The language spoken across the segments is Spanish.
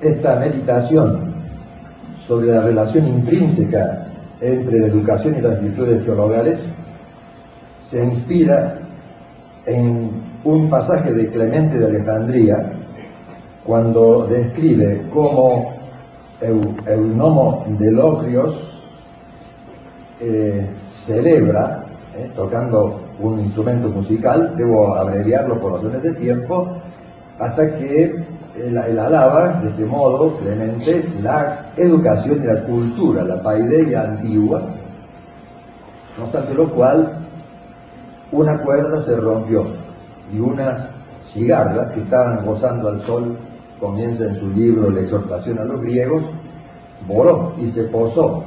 esta meditación sobre la relación intrínseca entre la educación y las virtudes teologales se inspira en un pasaje de Clemente de Alejandría cuando describe cómo Eunomo de Locrios eh, celebra, eh, tocando un instrumento musical, debo abreviarlo por razones de tiempo, hasta que él, alaba de este modo, Clemente, la educación y la cultura, la paideia antigua, no obstante lo cual, una cuerda se rompió y unas cigarras que estaban gozando al sol, comienza en su libro La exhortación a los griegos, voló y se posó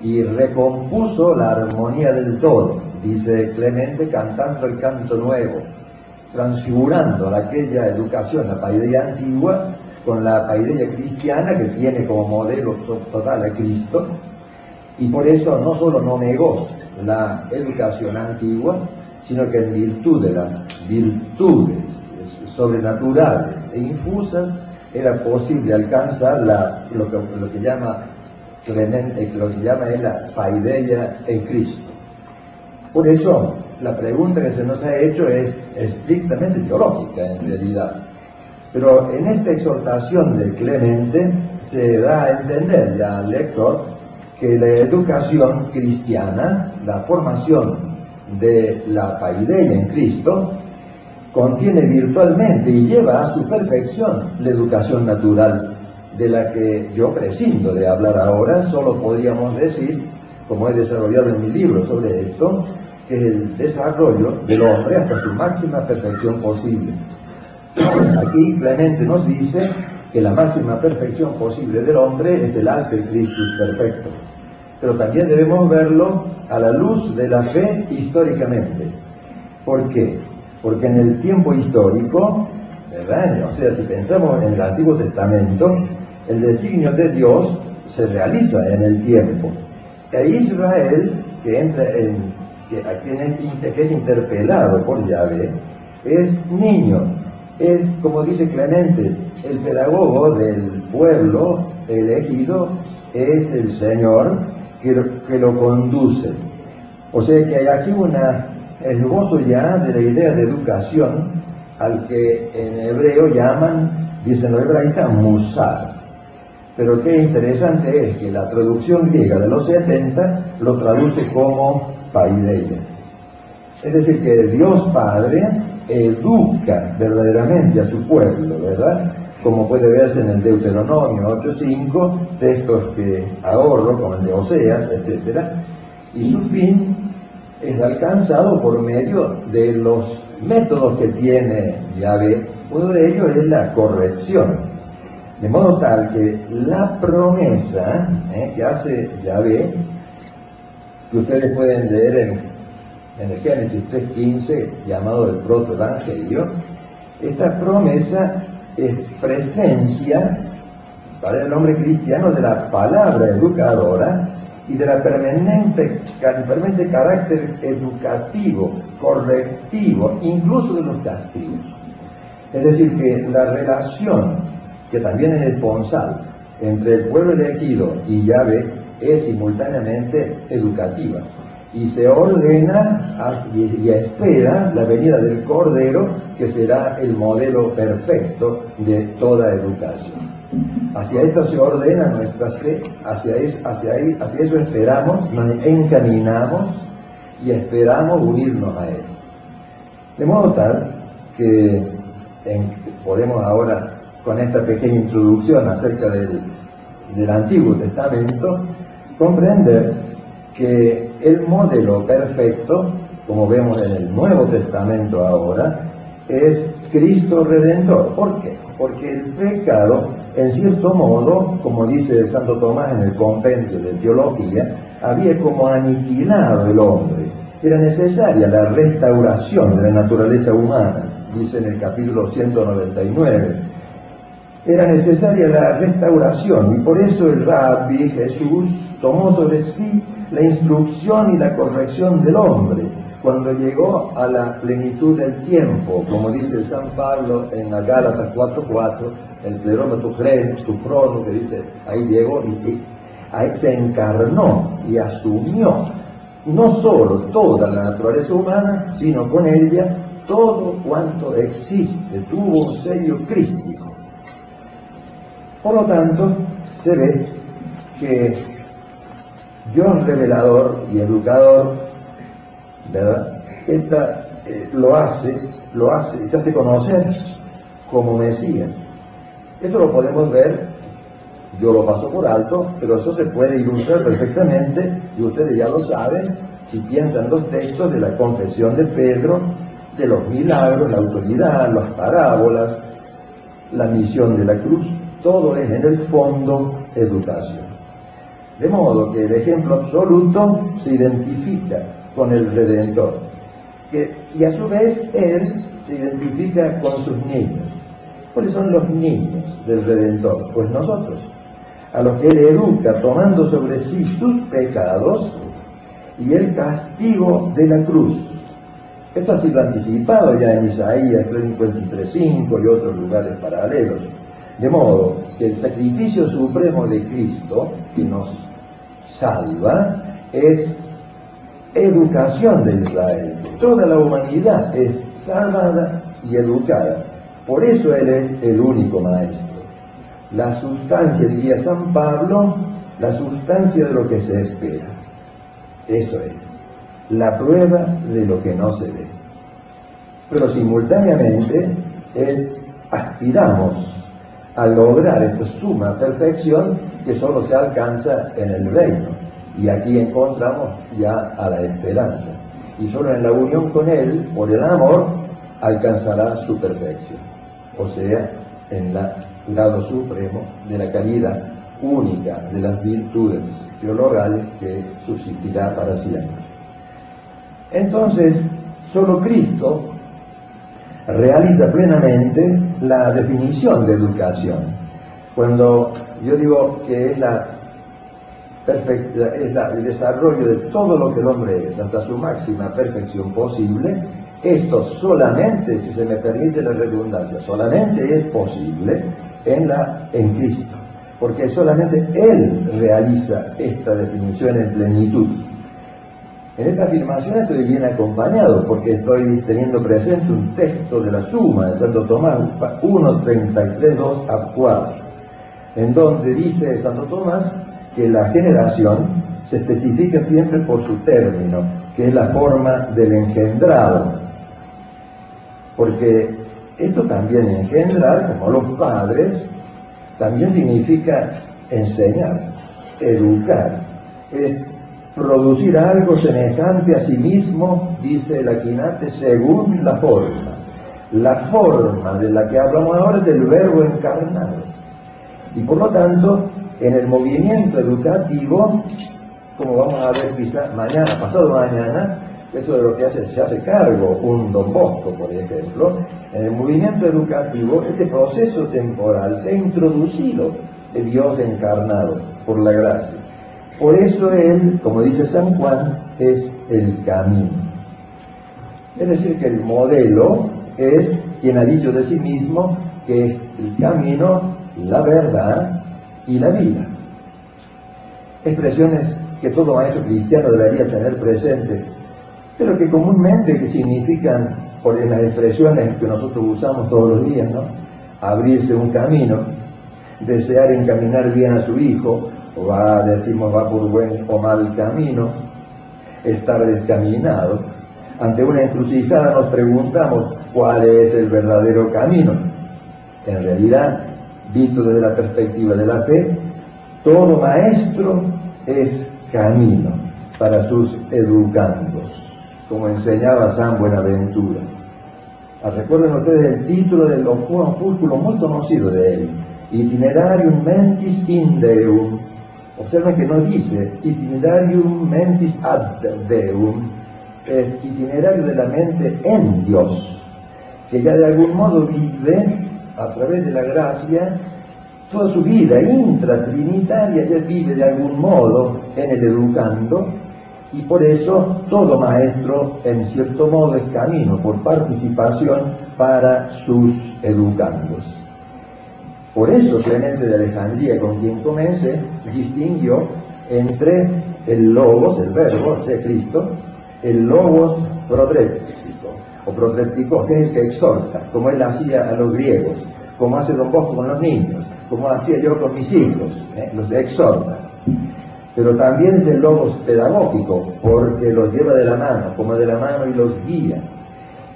y recompuso la armonía del todo, dice Clemente, cantando el canto nuevo, transfigurando aquella educación, la paideia antigua, con la paideia cristiana que tiene como modelo total a Cristo, y por eso no solo no negó la educación antigua, sino que en virtud de las virtudes sobrenaturales e infusas era posible alcanzar la, lo, que, lo que llama Clemente, lo que llama él la paideia en Cristo. Por eso la pregunta que se nos ha hecho es estrictamente teológica en realidad. Pero en esta exhortación de Clemente se da a entender ya al lector que la educación cristiana, la formación de la paideia en Cristo, contiene virtualmente y lleva a su perfección la educación natural, de la que yo prescindo de hablar ahora, solo podríamos decir, como he desarrollado en mi libro sobre esto, el desarrollo del hombre hasta su máxima perfección posible. Aquí Clemente nos dice que la máxima perfección posible del hombre es el arte Christus perfecto. Pero también debemos verlo a la luz de la fe históricamente. ¿Por qué? Porque en el tiempo histórico, ¿verdad? O sea, si pensamos en el Antiguo Testamento, el designio de Dios se realiza en el tiempo. E Israel, que entra en que, es, interpelado por Yahvé, es niño, es, como dice Clemente, el pedagogo del pueblo elegido es el Señor que, que lo conduce. O sea que hay aquí una esbozo ya de la idea de educación al que en hebreo llaman, dicen los hebraístas, musar. Pero qué interesante es que la traducción griega de los 70 lo traduce como paideia. Es decir, que Dios Padre educa verdaderamente a su pueblo, ¿verdad? Como puede verse en el Deuteronomio 8.5, textos que ahorro, como el de Oseas, etc. Y su fin es alcanzado por medio de los métodos que tiene Yahvé. Uno de ellos es la corrección. De modo tal que la promesa ¿eh? que hace Yahvé que ustedes pueden leer en, el Génesis 3.15, llamado el protoevangelio, esta promesa es presencia para el hombre cristiano de la palabra educadora y de la permanente, permanente carácter educativo, correctivo, incluso de los castigos. Es decir, que la relación, que también es esponsal, entre el pueblo elegido y Yahvé es simultáneamente educativa y se ordena y espera la venida del Cordero que será el modelo perfecto de toda educación. Hacia esto se ordena nuestra fe, hacia eso, esperamos, nos encaminamos y esperamos unirnos a Él. De modo tal que podemos ahora, con esta pequeña introducción acerca del, del Antiguo Testamento, comprender que el modelo perfecto, como vemos en el Nuevo Testamento ahora, es Cristo Redentor. ¿Por qué? Porque el pecado, en cierto modo, como dice Santo Tomás en el compendio de teología, había como aniquilado el hombre. Era necesaria la restauración de la naturaleza humana, dice en el capítulo 199 era necesaria la restauración y por eso el rabbi Jesús tomó sobre sí la instrucción y la corrección del hombre cuando llegó a la plenitud del tiempo, como dice San Pablo en la Gálatas 4.4, el plerómetro tu crono, que dice, ahí llegó y, ahí se encarnó y asumió no solo toda la naturaleza humana, sino con ella todo cuanto existe, tuvo un sello crístico. Por lo tanto, se ve que Dios revelador y educador, ¿verdad? Esta, eh, lo hace, lo hace, se hace conocer como Mesías. Esto lo podemos ver, yo lo paso por alto, pero eso se puede ilustrar perfectamente, y ustedes ya lo saben, si piensan los textos de la confesión de Pedro, de los milagros, la autoridad, las parábolas, la misión de la cruz, todo es en el fondo educación. De modo que el ejemplo absoluto se identifica con el Redentor, y a su vez él se identifica con sus niños. ¿Cuáles son los niños del Redentor? Pues nosotros, a los que él educa tomando sobre sí sus pecados y el castigo de la cruz. Esto ha sido anticipado ya en Isaías 53.5 y otros lugares paralelos. De modo que el sacrificio supremo de Cristo, que nos salva, es educación de Israel. Toda la humanidad es salvada y educada. Por eso Él es el único maestro. La sustancia, diría San Pablo, la sustancia de lo que se espera. Eso es, la prueba de lo que no se ve. Pero simultáneamente es, aspiramos a lograr esta suma perfección que solo se alcanza en el reino. Y aquí encontramos ya a la esperanza. Y solo en la unión con Él, por el amor, alcanzará su perfección. O sea, en el grado supremo de la calidad única de las virtudes teologales que subsistirá para siempre. Entonces, solo Cristo realiza plenamente la definición de educación. Cuando yo digo que es, la es el desarrollo de todo lo que el hombre es, hasta su máxima perfección posible, esto solamente, si se me permite la redundancia, solamente es posible en, la, en Cristo, porque solamente Él realiza esta definición en plenitud. En esta afirmación estoy bien acompañado porque estoy teniendo presente un texto de la Suma de Santo Tomás 1.33.2 a 4, en donde dice Santo Tomás que la generación se especifica siempre por su término, que es la forma del engendrado. Porque esto también engendrar, como los padres, también significa enseñar, educar. Es producir algo semejante a sí mismo, dice el Aquinate, según la forma. La forma de la que hablamos ahora es el verbo encarnado. Y por lo tanto, en el movimiento educativo, como vamos a ver quizá mañana, pasado mañana, eso de lo que hace, se hace cargo un don Bosco, por ejemplo, en el movimiento educativo, este proceso temporal se ha introducido de Dios encarnado por la gracia. Por eso Él, como dice San Juan, es el camino. Es decir, que el modelo es quien ha dicho de sí mismo que es el camino, la verdad y la vida. Expresiones que todo maestro cristiano debería tener presente, pero que comúnmente significan, por las expresiones que nosotros usamos todos los días, ¿no? Abrirse un camino, desear encaminar bien a su hijo, va, decimos, va por buen o mal camino, estar descaminado. Ante una encrucijada nos preguntamos cuál es el verdadero camino. En realidad, visto desde la perspectiva de la fe, todo maestro es camino para sus educandos, como enseñaba San Buenaventura. Ah, recuerden ustedes el título del opúsculo muy conocido de él, Itinerarium mentis in Deum, Observen que no dice itinerarium mentis ad Deum, es itinerario de la mente en Dios, que ya de algún modo vive a través de la gracia toda su vida intratrinitaria, ya vive de algún modo en el educando, y por eso todo maestro en cierto modo es camino por participación para sus educandos. Por eso Clemente de Alejandría, con quien comencé, distinguió entre el logos, el verbo, sea, Cristo, el logos prodéptico, o prodéptico, que es el que exhorta, como él hacía a los griegos, como hace Don Bosco con los niños, como hacía yo con mis hijos, ¿eh? los exhorta. Pero también es el logos pedagógico, porque los lleva de la mano, como de la mano y los guía.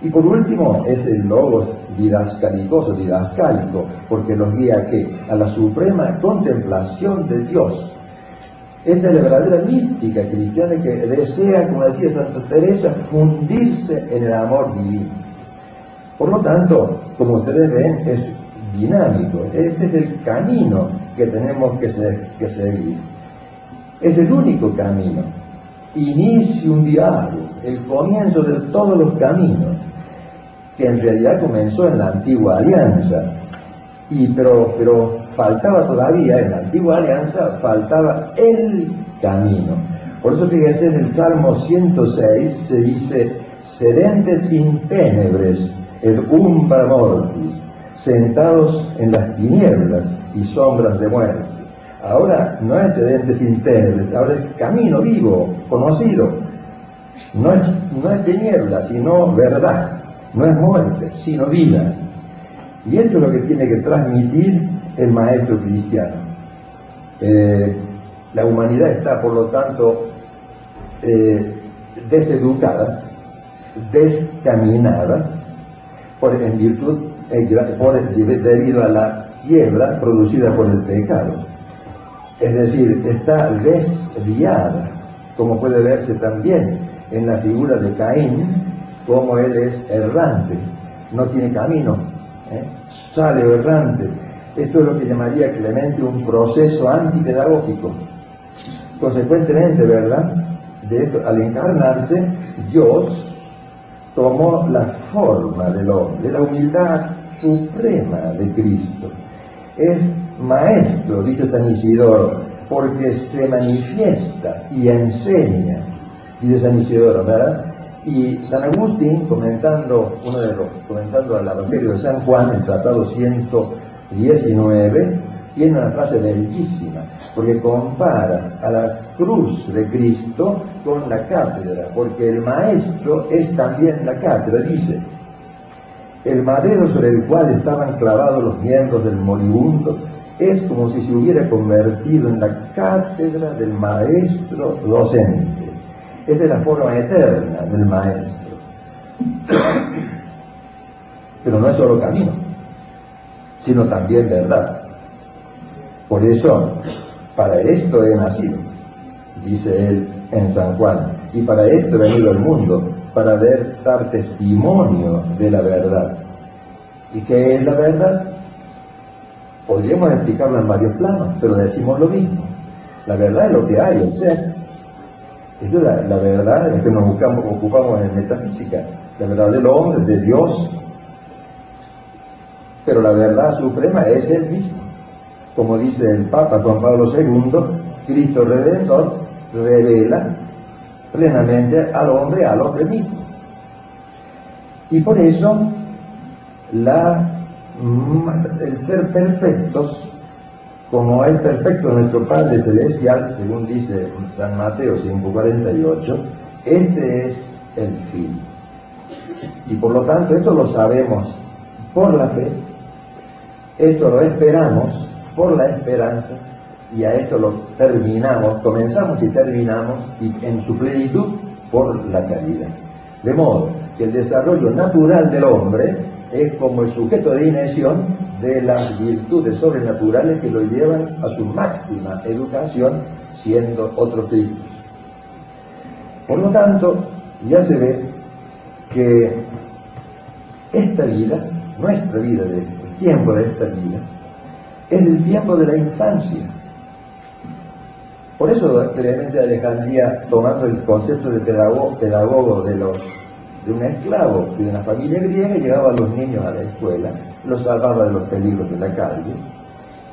Y por último es el logos didascalicoso, didascálico, porque los guía qué? A la suprema contemplación de Dios. Esta es la verdadera mística cristiana que desea, como decía Santa Teresa, fundirse en el amor divino. Por lo tanto, como ustedes ven, es dinámico. Este es el camino que tenemos que, seguir. Es el único camino. un diálogo, el comienzo de todos los caminos, que en realidad comenzó en la antigua alianza. Y, pero, pero faltaba todavía, en la antigua alianza, faltaba el camino. Por eso fíjense en el Salmo 106 se dice, sedentes sin tenebres, el umbra mortis, sentados en las tinieblas y sombras de muerte. Ahora no es sedente sin tenebres, ahora es camino vivo, conocido. No es, no es tiniebla, sino verdad. No es muerte, sino vida. Y esto es lo que tiene que transmitir el maestro cristiano. Eh, la humanidad está, por lo tanto, eh, deseducada, descaminada, por, en virtud, eh, debido a la quiebra producida por el pecado. Es decir, está desviada, como puede verse también en la figura de Caín, como él es errante, no tiene camino, sale errante, esto es lo que llamaría Clemente un proceso antipedagógico. Consecuentemente, ¿verdad? Al encarnarse, Dios tomó la forma del hombre, la humildad suprema de Cristo. Es maestro, dice San Isidoro, porque se manifiesta y enseña, dice San Isidoro, ¿verdad? Y San Agustín, comentando, uno de los, comentando al Evangelio de San Juan, el tratado 100 19 tiene una frase bellísima, porque compara a la cruz de Cristo con la cátedra, porque el maestro es también la cátedra, dice, el madero sobre el cual estaban clavados los miembros del moribundo es como si se hubiera convertido en la cátedra del maestro docente. Es la forma eterna del maestro. Pero no es solo camino sino también verdad. Por eso, para esto he nacido, dice él en San Juan, y para esto he venido al mundo, para dar testimonio de la verdad. ¿Y qué es la verdad? Podríamos explicarlo en varios planos, pero decimos lo mismo. La verdad es lo que hay, ser. La, la verdad es que nos buscamos, ocupamos en metafísica. La verdad del hombre, de Dios, pero la verdad suprema es el mismo. Como dice el Papa Juan Pablo II, Cristo Redentor revela plenamente al hombre, al hombre mismo. Y por eso la, el ser perfectos, como es perfecto nuestro Padre Celestial, según dice San Mateo 5:48, este es el fin. Y por lo tanto, esto lo sabemos por la fe, esto lo esperamos por la esperanza y a esto lo terminamos, comenzamos y terminamos y en su plenitud por la caridad. De modo que el desarrollo natural del hombre es como el sujeto de inmersión de las virtudes sobrenaturales que lo llevan a su máxima educación siendo otro Cristo. Por lo tanto, ya se ve que esta vida, nuestra vida de tiempo de esta vida es el tiempo de la infancia. Por eso Clemente de Alejandría, tomando el concepto de pedagogo, de, los, de un esclavo de una familia griega, llevaba a los niños a la escuela, los salvaba de los peligros de la calle,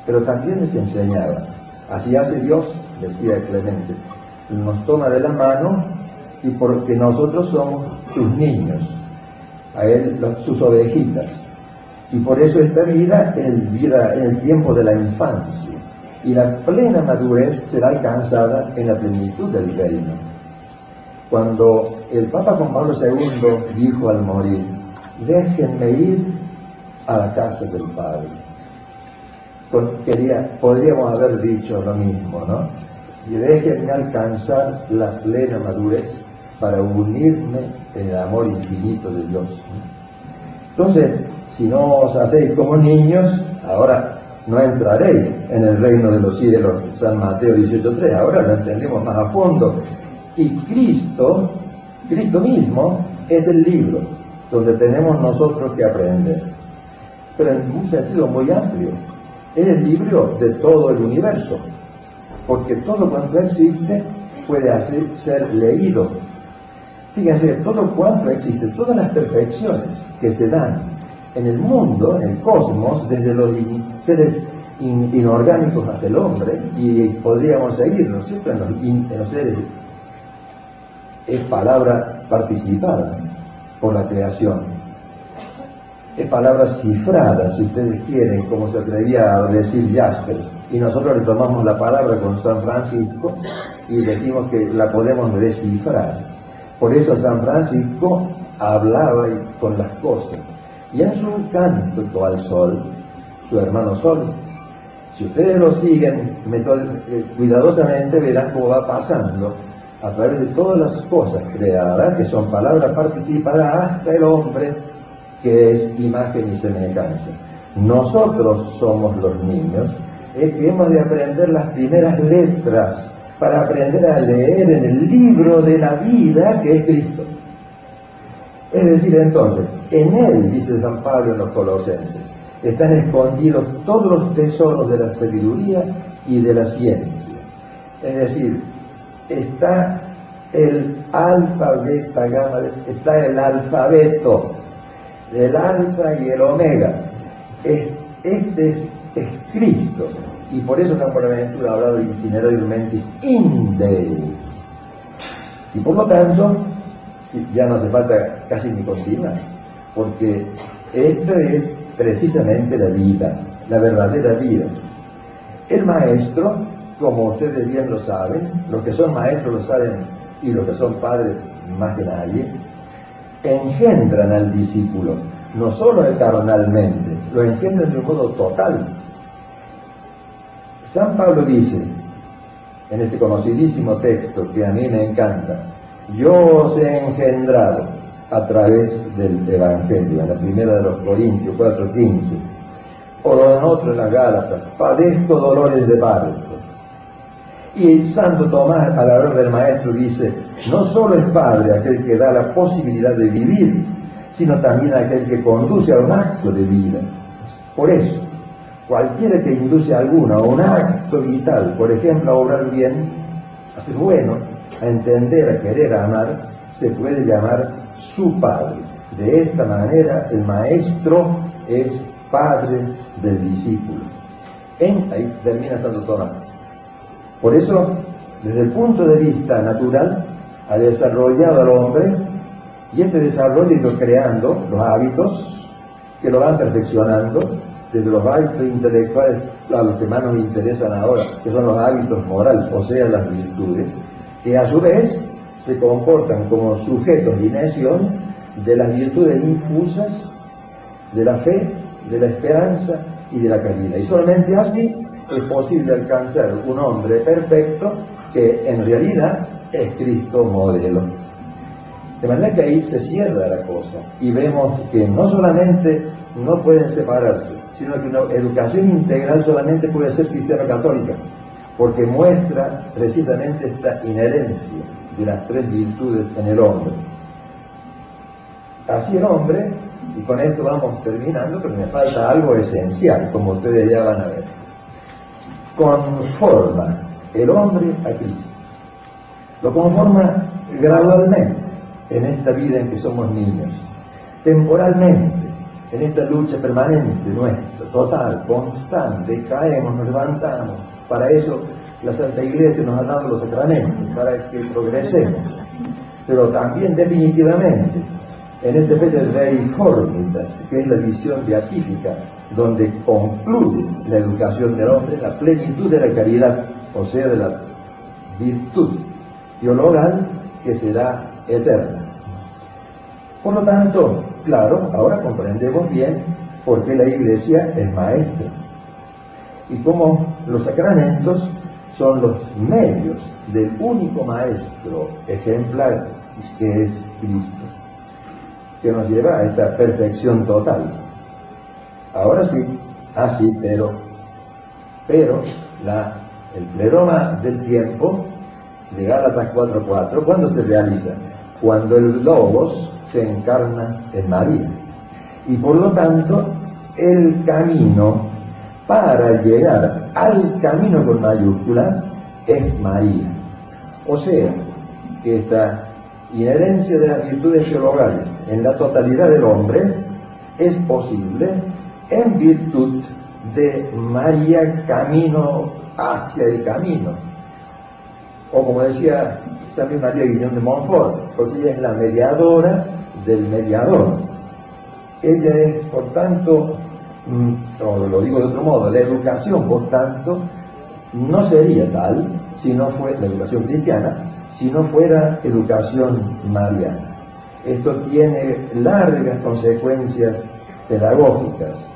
pero también les enseñaba. Así hace Dios, decía Clemente, nos toma de la mano y porque nosotros somos sus niños, a él sus ovejitas, Y por eso esta vida es vida el tiempo de la infancia. Y la plena madurez será alcanzada en la plenitud del reino. Cuando el Papa Juan Pablo II dijo al morir, déjenme ir a la casa del Padre. Quería, podríamos haber dicho lo mismo, ¿no? Y déjenme alcanzar la plena madurez para unirme en el amor infinito de Dios. Entonces, si no os hacéis como niños, ahora no entraréis en el reino de los cielos, San Mateo 18.3, ahora lo entendemos más a fondo. Y Cristo, Cristo mismo, es el libro donde tenemos nosotros que aprender. Pero en un sentido muy amplio, es el libro de todo el universo, porque todo cuanto existe puede ser leído. Fíjense, todo cuanto existe, todas las perfecciones que se dan en el mundo, en el cosmos, desde los seres inorgánicos hasta el hombre, y podríamos seguir, ¿no es cierto?, en los, en los seres, es palabra participada por la creación. Es palabra cifrada, si ustedes quieren, como se atrevía a decir Jaspers. Y nosotros le tomamos la palabra con San Francisco y decimos que la podemos descifrar. Por eso San Francisco hablaba con las cosas y en su canto al sol, su hermano sol. Si ustedes lo siguen eh, cuidadosamente, verán cómo va pasando a través de todas las cosas creadas, que son palabras participadas, hasta el hombre, que es imagen y semejanza. Nosotros somos los niños, es que hemos de aprender las primeras letras para aprender a leer en el libro de la vida que es Cristo. Es decir, entonces, en Él, dice San Pablo en los Colosenses, están escondidos todos los tesoros de la sabiduría y de la ciencia. Es decir, está el alfabeto, está el alfabeto, el alfa y el omega. este es, Cristo. Y por eso San Buenaventura ha hablado de itinerario mentis inde. Y por lo tanto, ya no hace falta casi ni continuar, porque esto es precisamente la vida, la verdadera vida. El maestro, como ustedes bien lo saben, los que son maestros lo saben y los que son padres más que nadie, engendran al discípulo, no solo eternalmente, lo engendran de un modo total. San Pablo dice, en este conocidísimo texto que a mí me encanta, yo os he engendrado a través del Evangelio, en la primera de los Corintios 4.15, o en otro en las Gálatas, padezco dolores de parto. Y Santo Tomás, a la hora del Maestro, dice, no solo es Padre aquel que da la posibilidad de vivir, sino también aquel que conduce a un acto de vida. Por eso, cualquiera que induce a alguno a un acto vital, por ejemplo, a obrar bien, a ser bueno, a entender, a querer, a amar, se puede llamar su padre. De esta manera el maestro es padre del discípulo. En, ahí termina Santo Tomás. Por eso, desde el punto de vista natural, ha desarrollado al hombre y este desarrollo ha ido creando los hábitos que lo van perfeccionando, desde los hábitos intelectuales a los que más nos interesan ahora, que son los hábitos morales, o sea, las virtudes, que a su vez se comportan como sujetos de inacción de las virtudes infusas de la fe, de la esperanza y de la caridad. Y solamente así es posible alcanzar un hombre perfecto que en realidad es Cristo modelo. De manera que ahí se cierra la cosa y vemos que no solamente no pueden separarse, sino que una educación integral solamente puede ser cristiano católica porque muestra precisamente esta inherencia de las tres virtudes en el hombre. Así el hombre, y con esto vamos terminando, pero me falta algo esencial, como ustedes ya van a ver, conforma el hombre a Cristo. Lo conforma gradualmente en esta vida en que somos niños, temporalmente, en esta lucha permanente nuestra, total, constante, caemos, nos levantamos, para eso la Santa Iglesia nos ha dado los sacramentos, para que progresemos. Pero también definitivamente en esta especie de reiformitas, que es la visión beatífica, donde concluye la educación del hombre, la plenitud de la caridad, o sea, de la virtud teologal que será eterna. Por lo tanto, claro, ahora comprendemos bien por qué la iglesia es maestra y cómo los sacramentos son los medios del único maestro ejemplar que es Cristo, que nos lleva a esta perfección total. Ahora sí, así, pero, pero el pleroma del tiempo de Gálatas 4.4, ¿cuándo se realiza? Cuando el Logos se encarna en María. Y por lo tanto, el camino para llegar al camino con mayúscula es María. O sea, que esta inherencia de las virtudes teologales en la totalidad del hombre es posible en virtud de María camino hacia el camino. O como decía también María Guiñón de Montfort, porque ella es la mediadora del mediador. Ella es, por tanto, mm, o lo digo de otro modo, la educación, por tanto, no sería tal si no fuera la educación cristiana, si no fuera educación mariana. Esto tiene largas consecuencias pedagógicas.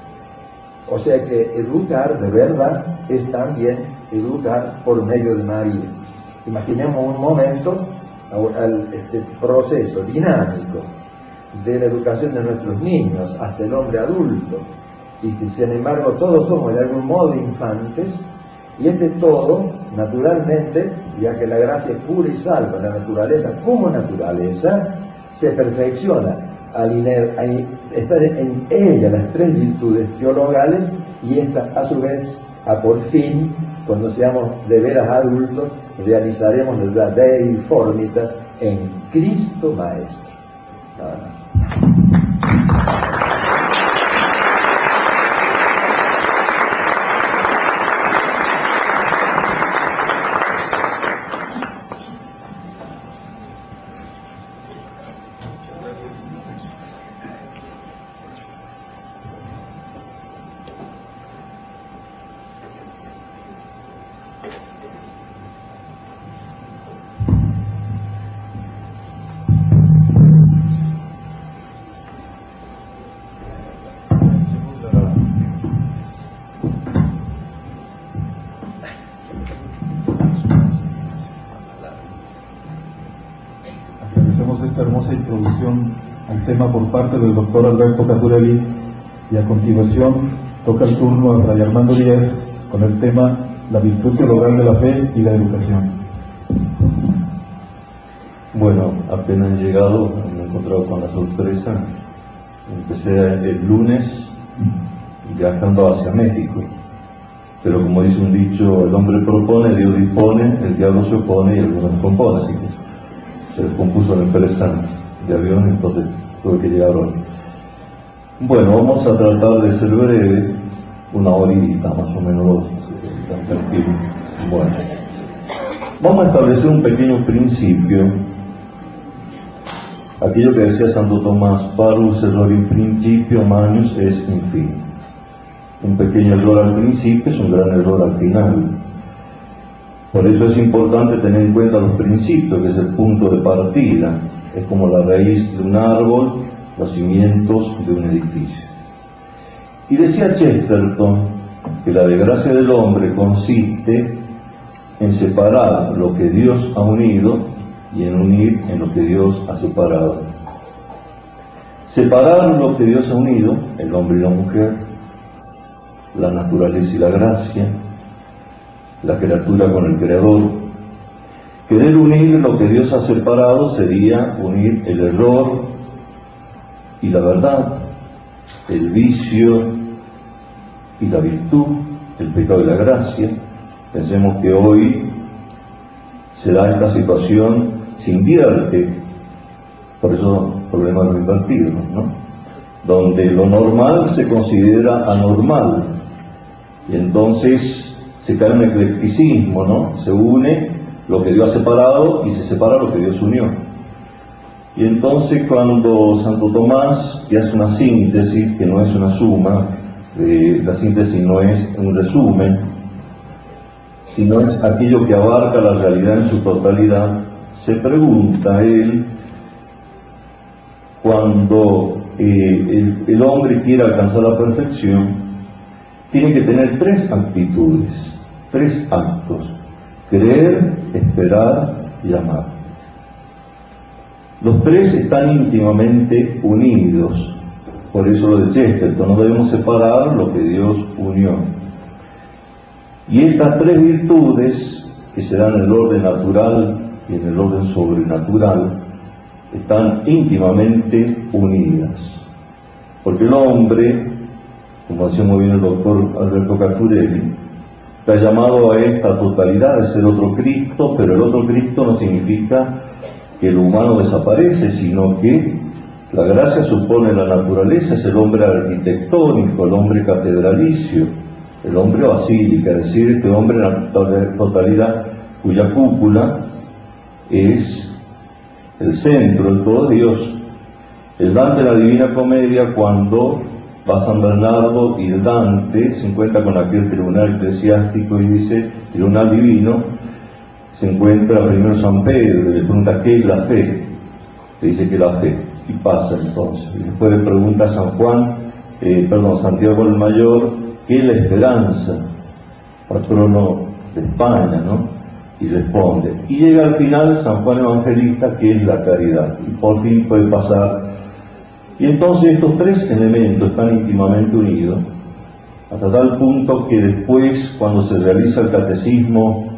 O sea que educar de verdad es también educar por medio de María. Imaginemos un momento al, este proceso dinámico de la educación de nuestros niños hasta el hombre adulto, y que sin embargo todos somos de algún modo infantes, y este todo, naturalmente, ya que la gracia es pura y salva, la naturaleza como naturaleza, se perfecciona al, estar en ella las tres virtudes teologales y esta a su vez, a por fin, cuando seamos de veras adultos, realizaremos la deiformita en Cristo Maestro. Nada más. Del doctor Alberto Caturelli y a continuación toca el turno a Fray Armando Díaz con el tema La virtud teologal de la fe y la educación. Bueno, apenas llegado, me he encontrado con la sorpresa. Empecé el lunes viajando hacia México. Pero como dice un dicho, el hombre propone, Dios dispone, el diablo se opone y el mundo se compone. Así que se descompuso la empresa de avión, entonces que llegaron. Bueno, vamos a tratar de ser breve, una horita más o menos Bueno, vamos a establecer un pequeño principio. Aquello que decía Santo Tomás, parus error in principio, manius es in fin. Un pequeño error al principio es un gran error al final. Por eso es importante tener en cuenta los principios, que es el punto de partida es como la raíz de un árbol, los cimientos de un edificio. Y decía Chesterton que la desgracia del hombre consiste en separar lo que Dios ha unido y en unir en lo que Dios ha separado. Separar lo que Dios ha unido, el hombre y la mujer, la naturaleza y la gracia, la criatura con el Creador, Querer unir lo que Dios ha separado sería unir el error y la verdad, el vicio y la virtud, el pecado y la gracia. Pensemos que hoy se da esta situación, se invierte, por eso problema de los invertidos, ¿no? Donde lo normal se considera anormal y entonces se cae en eclecticismo, ¿no? Se une lo que Dios ha separado y se separa lo que Dios unió. Y entonces cuando Santo Tomás, que hace una síntesis, que no es una suma, eh, la síntesis no es un resumen, sino es aquello que abarca la realidad en su totalidad, se pregunta él cuando eh, el, hombre quiere alcanzar la perfección, tiene que tener tres actitudes, tres actos, creer, esperar y amar. Los tres están íntimamente unidos, por eso lo de Chesterton, no debemos separar lo que Dios unió. Y estas tres virtudes, que se dan en el orden natural y en el orden sobrenatural, están íntimamente unidas. Porque el hombre, como decía muy bien el doctor Alberto Caturelli, está llamado a esta totalidad de ser otro Cristo, pero el otro Cristo no significa que el humano desaparece, sino que la gracia supone la naturaleza, es el hombre arquitectónico, el hombre catedralicio, el hombre basílica, es decir, este hombre en la totalidad cuya cúpula es el centro, el todo Dios. El Dante de la Divina Comedia, cuando va San Bernardo y Dante se encuentra con aquel tribunal eclesiástico y dice, tribunal divino, se encuentra primero San Pedro y le pregunta, ¿qué es la fe? Le dice que la fe. Y pasa entonces. Y después le pregunta a San Juan, eh, perdón, Santiago el Mayor, ¿qué es la esperanza? Patrono de España, ¿no? y responde. Y llega al final San Juan Evangelista, que es la caridad, y por fin puede pasar. Y entonces estos tres elementos están íntimamente unidos, hasta tal punto que después, cuando se realiza el catecismo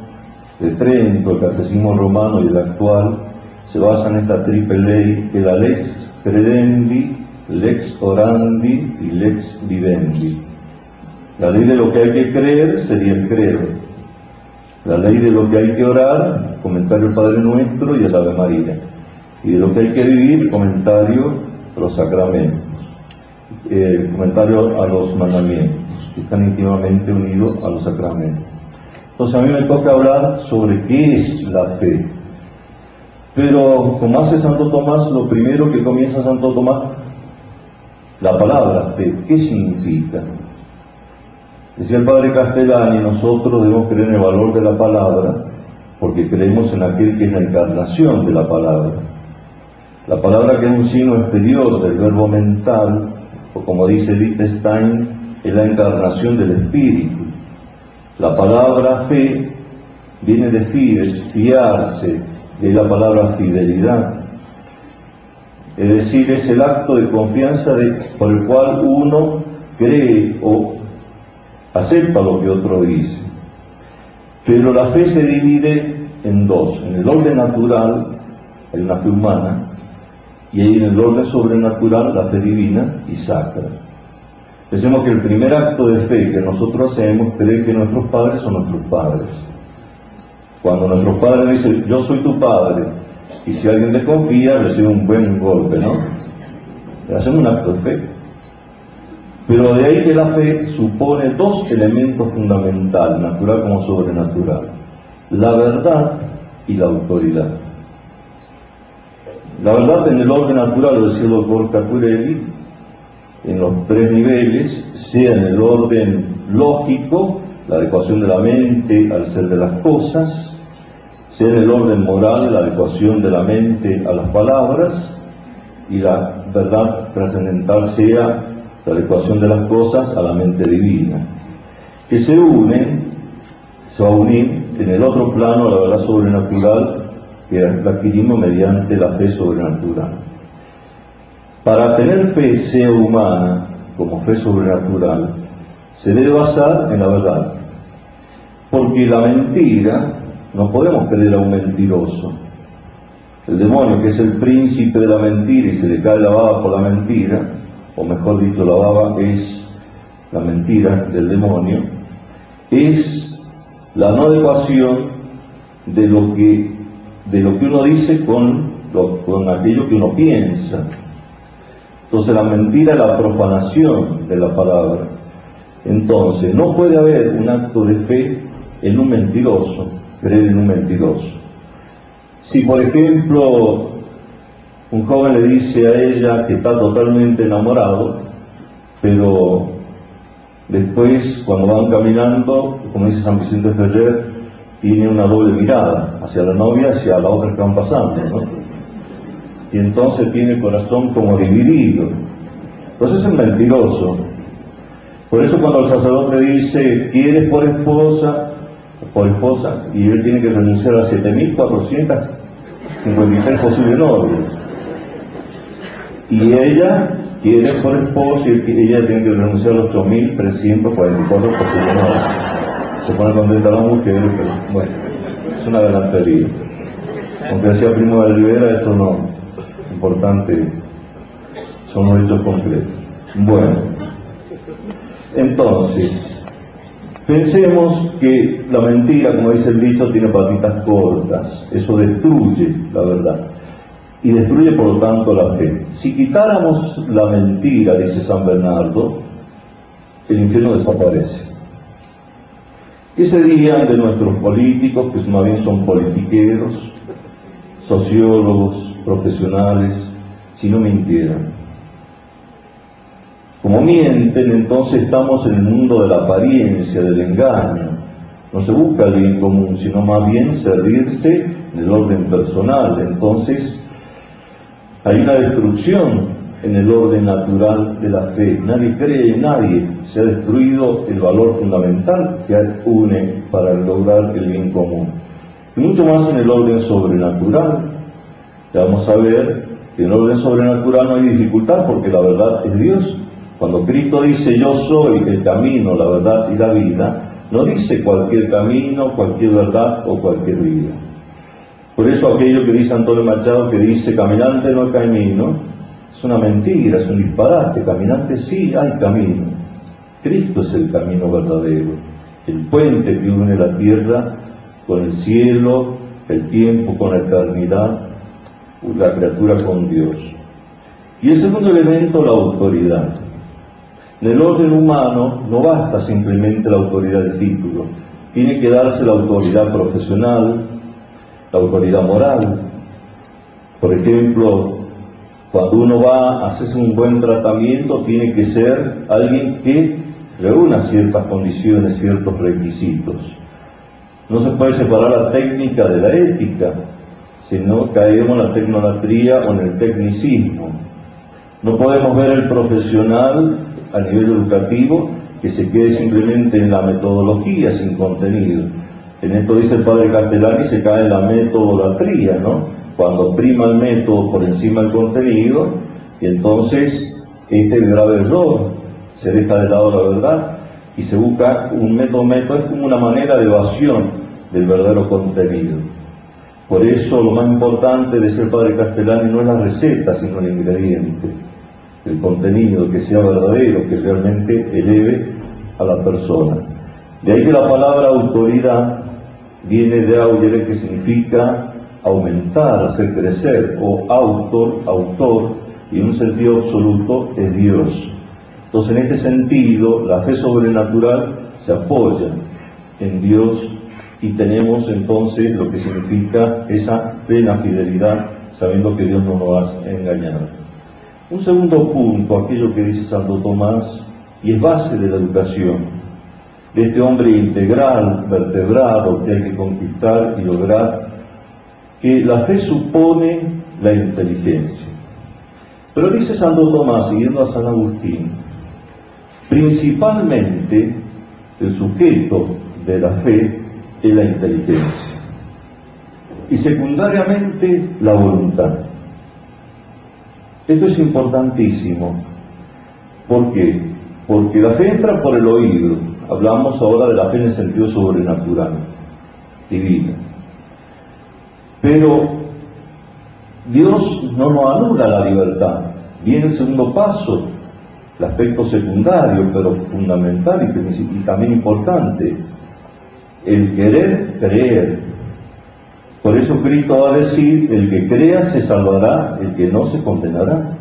de Trento, el catecismo romano y el actual, se basa en esta triple ley, que la lex credendi, lex orandi y lex vivendi. La ley de lo que hay que creer sería el credo la ley de lo que hay que orar, comentario del Padre Nuestro y el Ave María. Y de lo que hay que vivir, comentario los sacramentos, eh, comentario a los mandamientos, que están íntimamente unidos a los sacramentos. Entonces a mí me toca hablar sobre qué es la fe. Pero como hace Santo Tomás, lo primero que comienza Santo Tomás, la palabra fe, ¿qué significa? Decía el padre Castellani, nosotros debemos creer en el valor de la palabra porque creemos en aquel que es la encarnación de la palabra. La palabra que es un signo exterior del verbo mental, o como dice Wittgenstein, es la encarnación del espíritu. La palabra fe viene de fides, fiarse, de la palabra fidelidad. Es decir, es el acto de confianza por el cual uno cree o acepta lo que otro dice. Pero la fe se divide en dos. En el orden natural hay una fe humana y en el orden sobrenatural la fe divina y sacra. Pensemos que el primer acto de fe que nosotros hacemos cree que nuestros padres son nuestros padres. Cuando nuestro padre dice, yo soy tu padre, y si alguien te confía, recibe un buen golpe, ¿no? Hacemos un acto de fe. Pero de ahí que la fe supone dos elementos fundamentales, natural como sobrenatural, la verdad y la autoridad. La verdad en el orden natural, lo decía el doctor Caturelli, en los tres niveles, sea en el orden lógico, la adecuación de la mente al ser de las cosas, sea en el orden moral, la adecuación de la mente a las palabras, y la verdad trascendental sea la adecuación de las cosas a la mente divina, que se une, se va a unir en el otro plano a la verdad sobrenatural que adquirimos mediante la fe sobrenatural. Para tener fe, sea humana como fe sobrenatural, se debe basar en la verdad. Porque la mentira, no podemos creer a un mentiroso. El demonio, que es el príncipe de la mentira y se le cae la baba por la mentira, o mejor dicho, la baba es la mentira del demonio, es la no adecuación de lo que, de lo que uno dice con, con aquello que uno piensa. Entonces la mentira es la profanación de la palabra. Entonces, no puede haber un acto de fe en un mentiroso, creer en un mentiroso. Si, por ejemplo, Un joven le dice a ella que está totalmente enamorado, pero después, cuando van caminando, como dice San Vicente Ferrer, tiene una doble mirada hacia la novia y hacia la otra que van pasando, ¿no? Y entonces tiene el corazón como dividido. Entonces es mentiroso. Por eso cuando el sacerdote dice, ¿quieres por esposa? Por esposa, y él tiene que renunciar a 7.453 posibles novios. Y ella quiere por esposa y ella tiene que renunciar a 8.344 posibles novios. Se pone contenta la mujer, pero bueno, es una galantería. Aunque decía Primo de Rivera, eso no, importante, son los hechos concretos. Bueno, entonces, pensemos que la mentira, como dice el dicho, tiene patitas cortas, eso destruye la verdad y destruye por lo tanto la fe. Si quitáramos la mentira, dice San Bernardo, el infierno desaparece. ¿Qué serían de nuestros políticos, que más bien son politiqueros, sociólogos, profesionales, si no mintieran? Como mienten, entonces estamos en el mundo de la apariencia, del engaño. No se busca el bien común, sino más bien servirse en el orden personal. Entonces, hay una destrucción en el orden natural de la fe. Nadie cree en nadie. Se ha destruido el valor fundamental que une para lograr el bien común. Y mucho más en el orden sobrenatural. Ya vamos a ver que en el orden sobrenatural no hay dificultad porque la verdad es Dios. Cuando Cristo dice yo soy el camino, la verdad y la vida, no dice cualquier camino, cualquier verdad o cualquier vida. Por eso aquello que dice Antonio Machado que dice caminante no camino, es una mentira, es un disparate. Caminante sí hay camino. Cristo es el camino verdadero, el puente que une la tierra con el cielo, el tiempo con la eternidad, la criatura con Dios. Y el segundo elemento, la autoridad. En el orden humano no basta simplemente la autoridad del título, tiene que darse la autoridad profesional, la autoridad moral. Por ejemplo, cuando uno va a hacerse un buen tratamiento, tiene que ser alguien que reúna ciertas condiciones, ciertos requisitos. No se puede separar la técnica de la ética, sino caemos en la tecnolatría o en el tecnicismo. No podemos ver el profesional a nivel educativo que se quede simplemente en la metodología sin contenido. En esto dice el padre Castellani, se cae en la metodolatría, ¿no? Cuando prima el método por encima del contenido, y entonces este es el grave error, se deja de lado la verdad y se busca un método, método es como una manera de evasión del verdadero contenido. Por eso lo más importante de ser padre Castellani no es la receta, sino el ingrediente el contenido, que sea verdadero, que realmente eleve a la persona. De ahí que la palabra autoridad viene de auyere, que significa aumentar, hacer crecer, o autor, autor, y en un sentido absoluto es Dios. Entonces, en este sentido, la fe sobrenatural se apoya en Dios y tenemos entonces lo que significa esa plena fidelidad, sabiendo que Dios no nos va a engañar. Un segundo punto, aquello que dice Santo Tomás, y es base de la educación, de este hombre integral, vertebrado, que hay que conquistar y lograr, que la fe supone la inteligencia. Pero dice Santo Tomás, siguiendo a San Agustín, principalmente el sujeto de la fe es la inteligencia y secundariamente la voluntad. Esto es importantísimo. ¿Por qué? Porque la fe entra por el oído. Hablamos ahora de la fe en el sentido sobrenatural, divina. Pero Dios no nos anula la libertad. Viene el segundo paso, el aspecto secundario, pero fundamental y, también importante, el querer creer. Por eso Cristo va a decir, el que crea se salvará, el que no se condenará.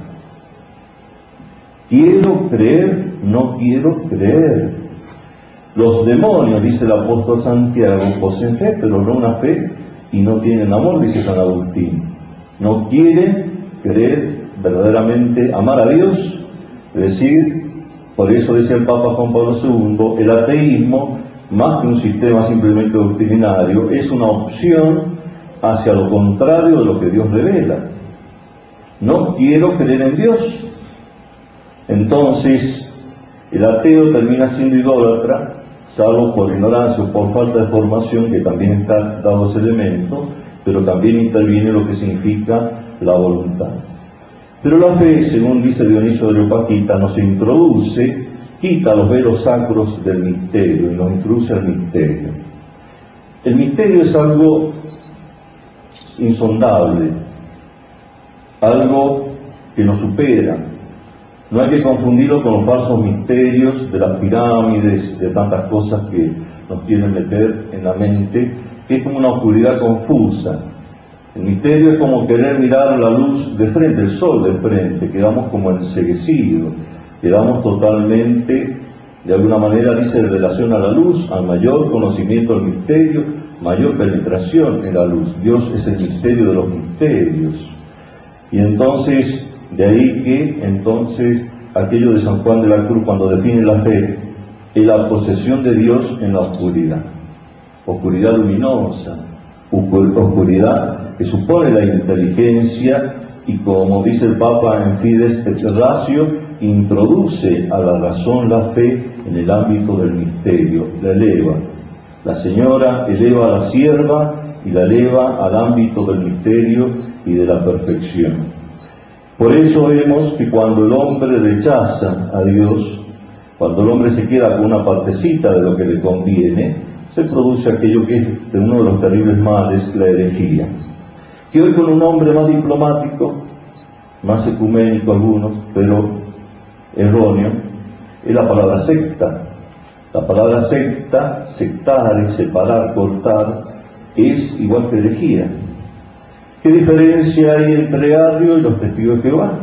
Quiero creer, no quiero creer. Los demonios, dice el apóstol Santiago, poseen fe, pero no una fe y no tienen amor, dice San Agustín. No quieren querer verdaderamente amar a Dios, es decir, por eso decía el Papa Juan Pablo II, el ateísmo, más que un sistema simplemente doctrinario, es una opción hacia lo contrario de lo que Dios revela. No quiero creer en Dios. Entonces, el ateo termina siendo idólatra, salvo por ignorancia o por falta de formación, que también está dado ese elemento, pero también interviene lo que significa la voluntad. Pero la fe, según dice Dionisio de Leopaquita, nos introduce, quita los velos sacros del misterio y nos introduce al misterio. El misterio es algo insondable, algo que nos supera. No hay que confundirlo con los falsos misterios de las pirámides, de tantas cosas que nos quieren meter en la mente, que es como una oscuridad confusa. El misterio es como querer mirar la luz de frente, el sol de frente, quedamos como enseguecidos, quedamos totalmente, de alguna manera dice en relación a la luz, al mayor conocimiento del misterio, mayor penetración en la luz. Dios es el misterio de los misterios. Y entonces, de ahí que entonces aquello de San Juan de la Cruz cuando define la fe, es la posesión de Dios en la oscuridad. Oscuridad luminosa, oscuridad que supone la inteligencia y como dice el Papa en Fides et Ratio, introduce a la razón la fe en el ámbito del misterio, la eleva. La señora eleva a la sierva y la eleva al ámbito del misterio y de la perfección. Por eso vemos que cuando el hombre rechaza a Dios, cuando el hombre se queda con una partecita de lo que le conviene, se produce aquello que es uno de los terribles males, la herejía. Que hoy con un hombre más diplomático, más ecuménico algunos, pero erróneo, es la palabra secta. La palabra secta, sectar, separar, cortar, es igual que herejía. ¿Qué diferencia hay entre Arrio y los testigos de Jehová?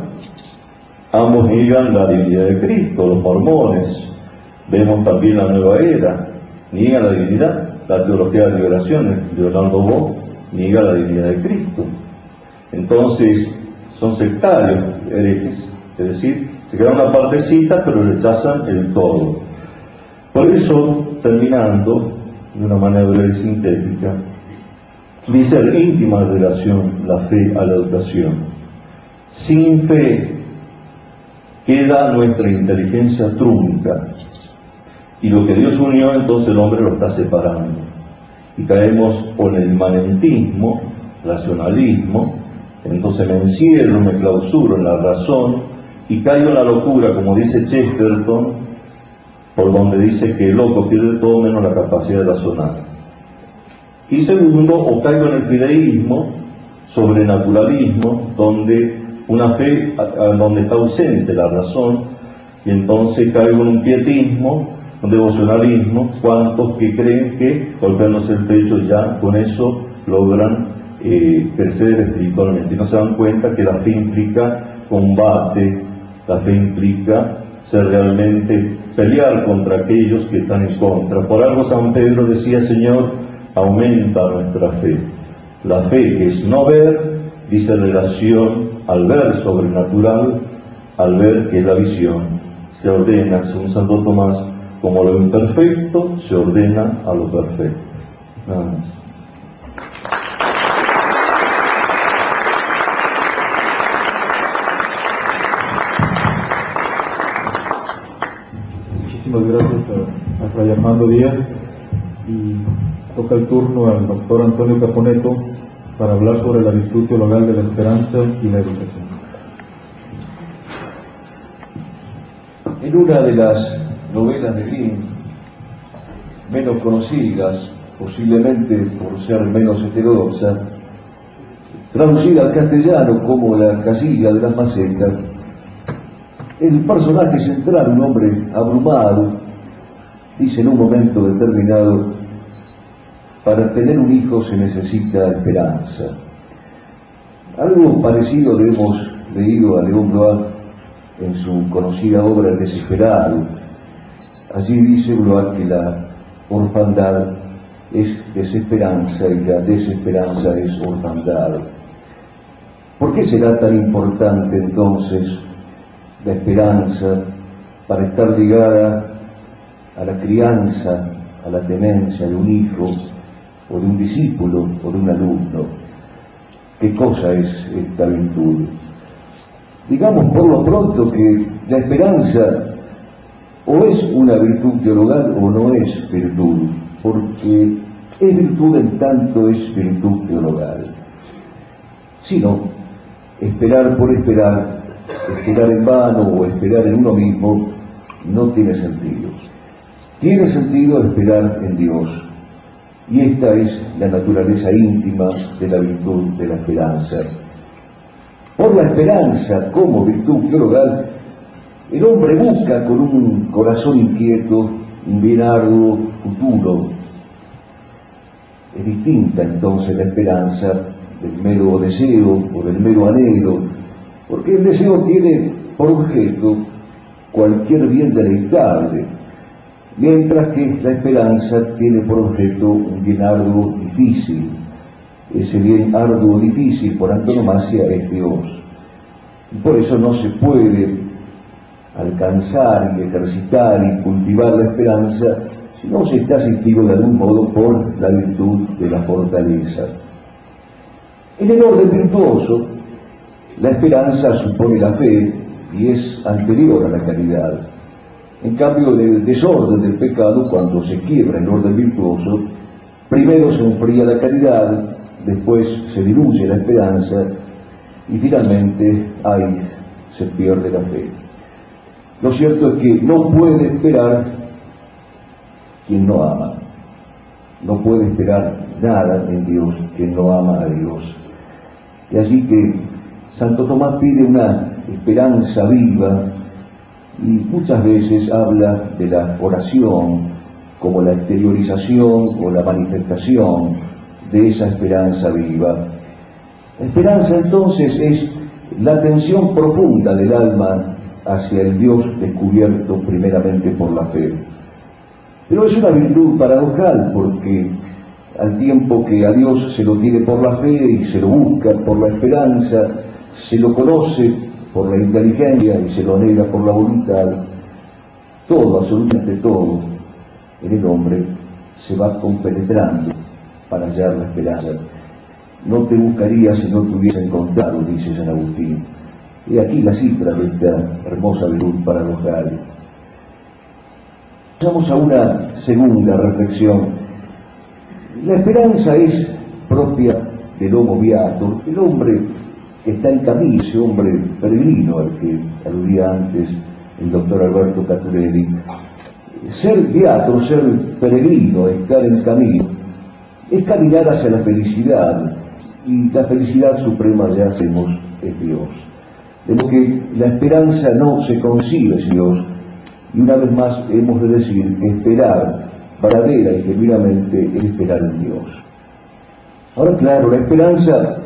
Ambos niegan la divinidad de Cristo, los mormones. Vemos también la nueva era, niegan la divinidad. La teología de liberación, Leonardo Bo, niega la divinidad de Cristo. Entonces, son sectarios, herejes, es decir, se quedan una partecita pero rechazan el todo. Por eso, terminando de una manera breve y sintética, dice la íntima relación la fe a la educación. Sin fe queda nuestra inteligencia trunca y lo que Dios unió entonces el hombre lo está separando. Y caemos con el inmanentismo, racionalismo, entonces me encierro, me clausuro en la razón y caigo en la locura, como dice Chesterton, por donde dice que el loco pierde todo menos la capacidad de razonar. Y segundo, o caigo en el fideísmo, sobrenaturalismo, donde una fe donde está ausente la razón, y entonces caigo en un pietismo, un devocionalismo, cuantos que creen que golpeándose el pecho ya con eso logran eh, crecer espiritualmente. Y no se dan cuenta que la fe implica combate, la fe implica ser realmente pelear contra aquellos que están en contra. Por algo San Pedro decía, Señor, aumenta nuestra fe. La fe que es no ver, dice relación al ver sobrenatural, al ver que la visión se ordena, según Santo Tomás, como lo imperfecto se ordena a lo perfecto. Nada más. Muchísimas gracias a, a Fray Armando Díaz y toca el turno al doctor Antonio Caponeto para hablar sobre la virtud teologal de la esperanza y la educación. En una de las novelas de Grimm, menos conocidas, posiblemente por ser menos heterodoxa, traducida al castellano como La casilla de las macetas, el personaje central, un hombre abrumado, dice en un momento determinado, para tener un hijo se necesita esperanza. Algo parecido le hemos leído a León Blois en su conocida obra El Desesperado. Allí dice Blois que la orfandad es desesperanza y la desesperanza es orfandad. ¿Por qué será tan importante entonces la esperanza para estar ligada a la crianza, a la tenencia de un hijo o de un discípulo o de un alumno? ¿Qué cosa es esta virtud? Digamos por lo pronto que la esperanza o es una virtud teologal o no es virtud, porque es virtud en tanto es virtud teologal. Si no, esperar por esperar, esperar en vano o esperar en uno mismo, no tiene sentido. Tiene sentido esperar en Dios. Y esta es la naturaleza íntima de la virtud de la esperanza. Por la esperanza como virtud teologal, el hombre busca con un corazón inquieto un bien arduo futuro. Es distinta entonces la esperanza del mero deseo o del mero anhelo, porque el deseo tiene por objeto cualquier bien deleitable, mientras que la esperanza tiene por objeto un bien arduo difícil. Ese bien arduo difícil por antonomasia es Dios. Y por eso no se puede alcanzar y ejercitar y cultivar la esperanza si no se está asistido de algún modo por la virtud de la fortaleza. En el orden virtuoso, la esperanza supone la fe y es anterior a la caridad. En cambio, del desorden del pecado, cuando se quiebra el orden virtuoso, primero se enfría la caridad, después se diluye la esperanza y finalmente ahí se pierde la fe. Lo cierto es que no puede esperar quien no ama. No puede esperar nada en Dios quien no ama a Dios. Y así que Santo Tomás pide una esperanza viva y muchas veces habla de la oración como la exteriorización o la manifestación de esa esperanza viva. Esperanza entonces es la atención profunda del alma hacia el Dios descubierto primeramente por la fe. Pero es una virtud paradojal porque al tiempo que a Dios se lo tiene por la fe y se lo busca por la esperanza, se lo conoce por la inteligencia y se lo anhela por la voluntad, todo, absolutamente todo, en el hombre se va compenetrando para hallar la esperanza. No te buscaría si no te hubiese encontrado, dice San Agustín. Y aquí la cifra de esta hermosa virtud paradojal. Pasamos a una segunda reflexión. La esperanza es propia del homo viator, el hombre está en camino, ese hombre peregrino al que aludía antes el doctor Alberto Caturelli. Ser viator, ser peregrino, estar en camino, es caminar hacia la felicidad, y la felicidad suprema ya hacemos es Dios. De lo que la esperanza no se concibe sin Dios, y una vez más hemos de decir que esperar verdadera y genuinamente es esperar en Dios. Ahora, claro, la esperanza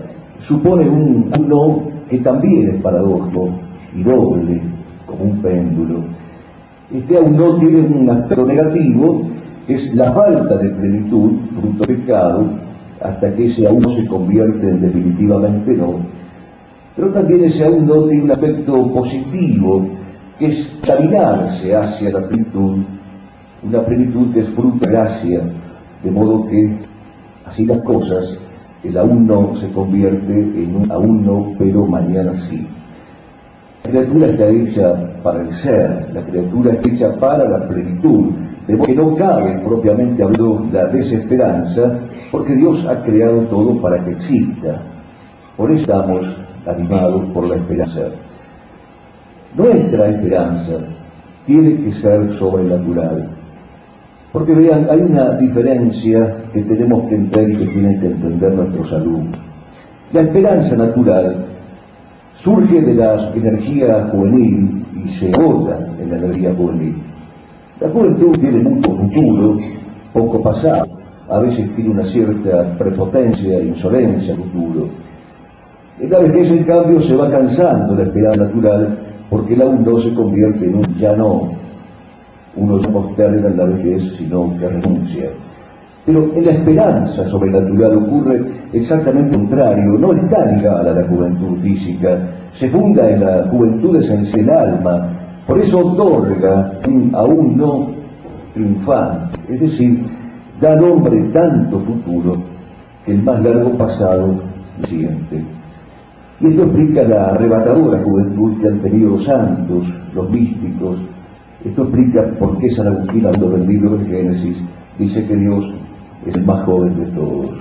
supone un, no que también es paradójico y doble, como un péndulo. Este aún no tiene un aspecto negativo, es la falta de plenitud, fruto del pecado, hasta que ese aún se convierte en definitivamente no. Pero también ese aún no tiene un aspecto positivo, que es caminarse hacia la plenitud, una plenitud que es fruto de gracia, de modo que así las cosas, el aún no se convierte en un aún no, pero mañana sí. La criatura está hecha para el ser, la criatura está hecha para la plenitud, de modo que no cabe propiamente hablando la desesperanza, porque Dios ha creado todo para que exista. Por eso estamos animados por la esperanza. Nuestra esperanza tiene que ser sobrenatural. Porque vean, hay una diferencia que tenemos que entender y que tienen que entender nuestros alumnos. La esperanza natural surge de la energía juvenil y se agota en la energía juvenil. La juventud tiene mucho futuro, poco pasado, a veces tiene una cierta prepotencia insolencia futuro. En la vejez, en cambio, se va cansando la esperanza natural porque el aún no se convierte en un ya no. Uno no posterga la vejez, sino que renuncia. Pero en la esperanza sobrenatural ocurre exactamente lo contrario, no está ligada a la juventud física, se funda en la juventud esencial alma, por eso otorga un aún no triunfante, es decir, da nombre tanto futuro que el más largo pasado siente. Y esto explica la arrebatadora juventud que han tenido los santos, los místicos. Esto explica por qué San Agustín, hablando del libro del Génesis, dice que Dios es el más joven de todos.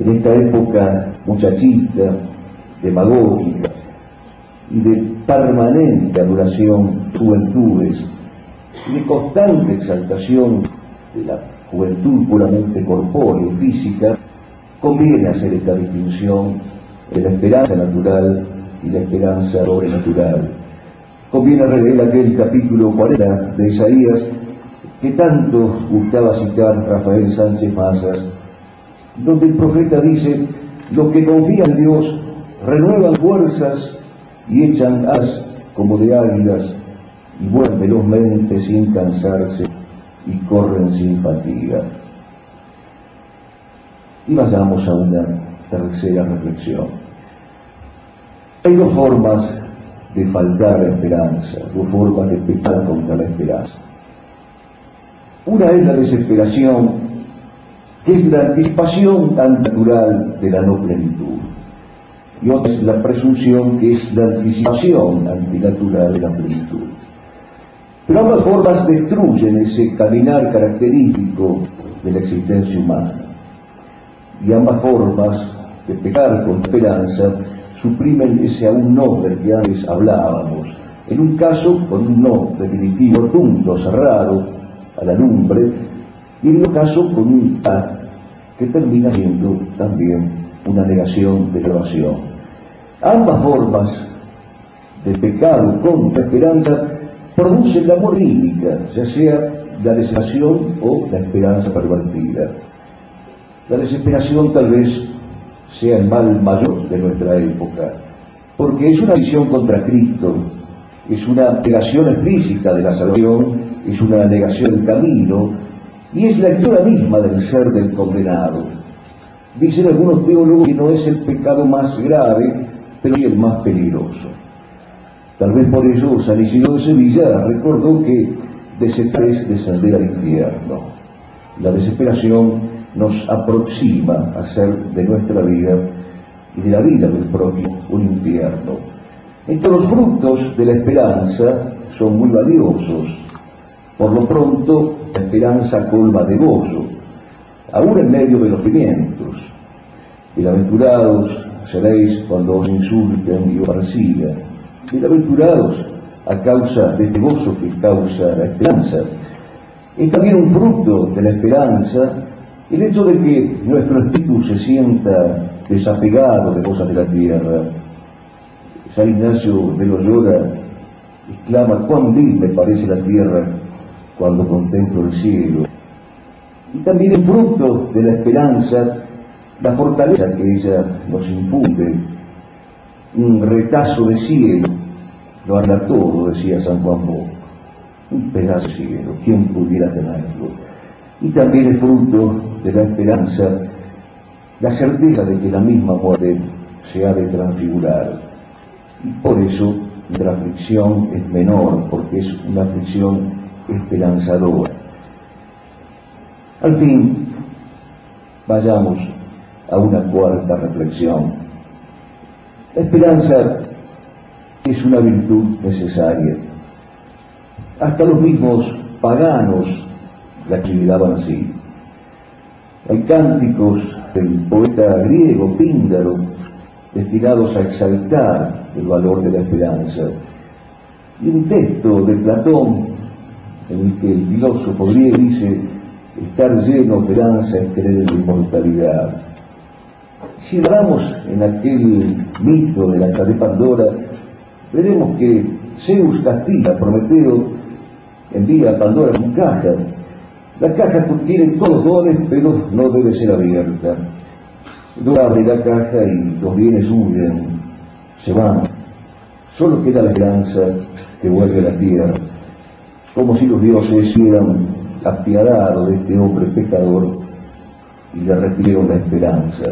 En esta época muchachita, demagógica y de permanente adoración juventudes y de constante exaltación de la juventud puramente corpórea y física, conviene hacer esta distinción de la esperanza natural y la esperanza sobrenatural. Conviene releer aquel capítulo 40 de Isaías que tanto gustaba citar Rafael Sánchez Mazas, donde el profeta dice, los que confían en Dios renuevan fuerzas y echan as como de águilas y vuelven velozmente sin cansarse y corren sin fatiga. Y vayamos a una tercera reflexión. Hay dos formas de faltar esperanza, dos formas de pecar contra la esperanza. Una es la desesperación, que es la anticipación tan natural de la no plenitud. Y otra es la presunción, que es la anticipación antinatural de la plenitud. Pero ambas formas destruyen ese caminar característico de la existencia humana. Y ambas formas de pecar con esperanza suprimen ese aún no del que antes hablábamos. En un caso con un no definitivo, rotundo, cerrado a la lumbre, y en otro caso con un ta que termina siendo también una negación de grabación. Ambas formas de pecado contra esperanza producen la morílica, ya sea la desesperación o la esperanza pervertida. La desesperación tal vez sea el mal mayor de nuestra época, porque es una visión contra Cristo, es una negación explícita de la salvación, es una negación del camino, y es la historia misma del ser del condenado. Dicen algunos teólogos que no es el pecado más grave, pero sí el más peligroso. Tal vez por eso San Isidro de Sevilla recordó que desesperar es descender al infierno. La desesperación nos aproxima a ser de nuestra vida y de la vida del propio un infierno. Entre los frutos de la esperanza son muy valiosos. Por lo pronto, la esperanza colma de gozo, aún en medio de los pimientos. Bienaventurados seréis cuando os insulten y os persigan bienaventurados a causa de este gozo que causa la esperanza. Es también un fruto de la esperanza el hecho de que nuestro espíritu se sienta desapegado de cosas de la tierra. San Ignacio de Loyola exclama, cuán vil me parece la tierra cuando contemplo el cielo. Y también el fruto de la esperanza, la fortaleza que ella nos infunde, un retazo de cielo lo anda todo, decía San Juan Bosco. Un pedazo de cielo, ¿quién pudiera tenerlo? Y también el fruto de la esperanza, la certeza de que la misma muerte se ha de transfigurar. Y por eso la aflicción es menor, porque es una aflicción esperanzadora. Al fin, vayamos a una cuarta reflexión. La esperanza es una virtud necesaria. Hasta los mismos paganos la actividad así. Hay cánticos del poeta griego Píndaro destinados a exaltar el valor de la esperanza. Y un texto de Platón en el que el filósofo griego dice estar lleno de esperanza es creer en la inmortalidad. Si hablamos en aquel mito de la de Pandora, veremos que Zeus castiga a Prometeo, envía a Pandora su caja. La caja contiene todos los dones, pero no debe ser abierta. No abre la caja y los bienes huyen, se van. Solo queda la esperanza que vuelve a la tierra, como si los dioses hicieran apiadado de este hombre pecador y le refirieron la esperanza.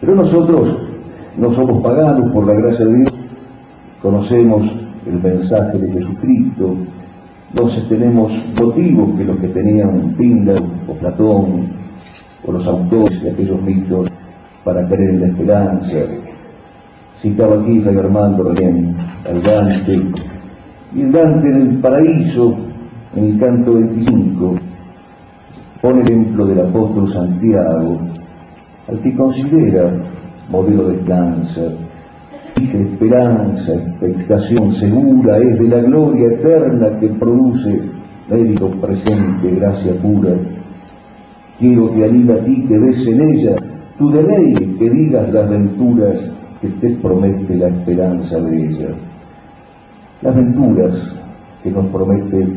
Pero nosotros no somos paganos por la gracia de Dios, conocemos el mensaje de Jesucristo, entonces tenemos motivos que los que tenían Pindar o Platón o los autores de aquellos mitos para creer en la esperanza. Citaba aquí Fray Armando Reyén al Dante, y el Dante en el paraíso, en el canto 25, pone ejemplo del apóstol Santiago, al que considera modelo de cáncer, esperanza, expectación segura es de la gloria eterna que produce mérito presente, gracia pura. Quiero que anida a ti que ves en ella tu deleite, que digas las venturas que te promete la esperanza de ella. Las venturas que nos promete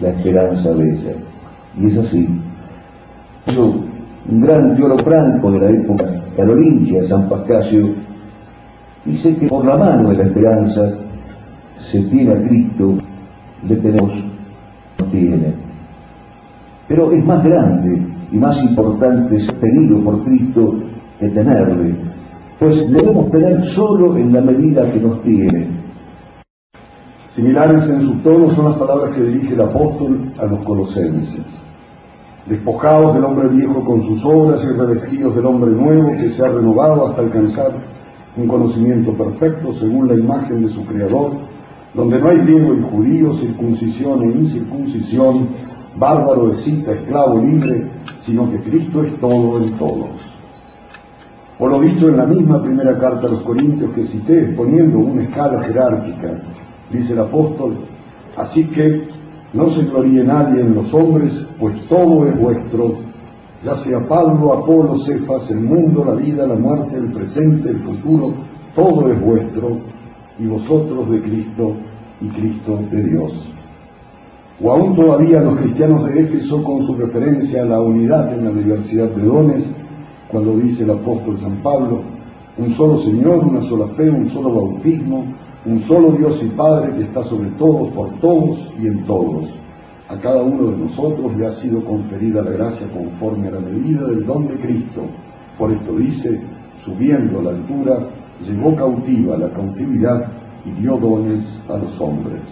la esperanza de ella. Y es así. un gran teólogo franco de la época carolingia, San Pascasio, Dice que por la mano de la esperanza se tiene a Cristo, le tenemos, no tiene. Pero es más grande y más importante ser tenido por Cristo que tenerle, pues debemos tener solo en la medida que nos tiene. Similares en su tono son las palabras que dirige el apóstol a los colosenses. Despojados del hombre viejo con sus obras y revestidos del hombre nuevo que se ha renovado hasta alcanzar un conocimiento perfecto según la imagen de su Creador, donde no hay griego y judío, circuncisión e incircuncisión, bárbaro, cita, esclavo, libre, sino que Cristo es todo en todos. O lo dicho en la misma primera carta a los Corintios que cité, exponiendo una escala jerárquica, dice el apóstol, así que no se gloríe nadie en los hombres, pues todo es vuestro, ya sea Pablo, Apolo, Cefas, el mundo, la vida, la muerte, el presente, el futuro, todo es vuestro, y vosotros de Cristo, y Cristo de Dios. O aún todavía los cristianos de Éfeso con su referencia a la unidad en la diversidad de dones, cuando dice el apóstol San Pablo, un solo Señor, una sola fe, un solo bautismo, un solo Dios y Padre que está sobre todos, por todos y en todos a cada uno de nosotros le ha sido conferida la gracia conforme a la medida del don de Cristo. Por esto dice, subiendo a la altura, llevó cautiva la cautividad y dio dones a los hombres.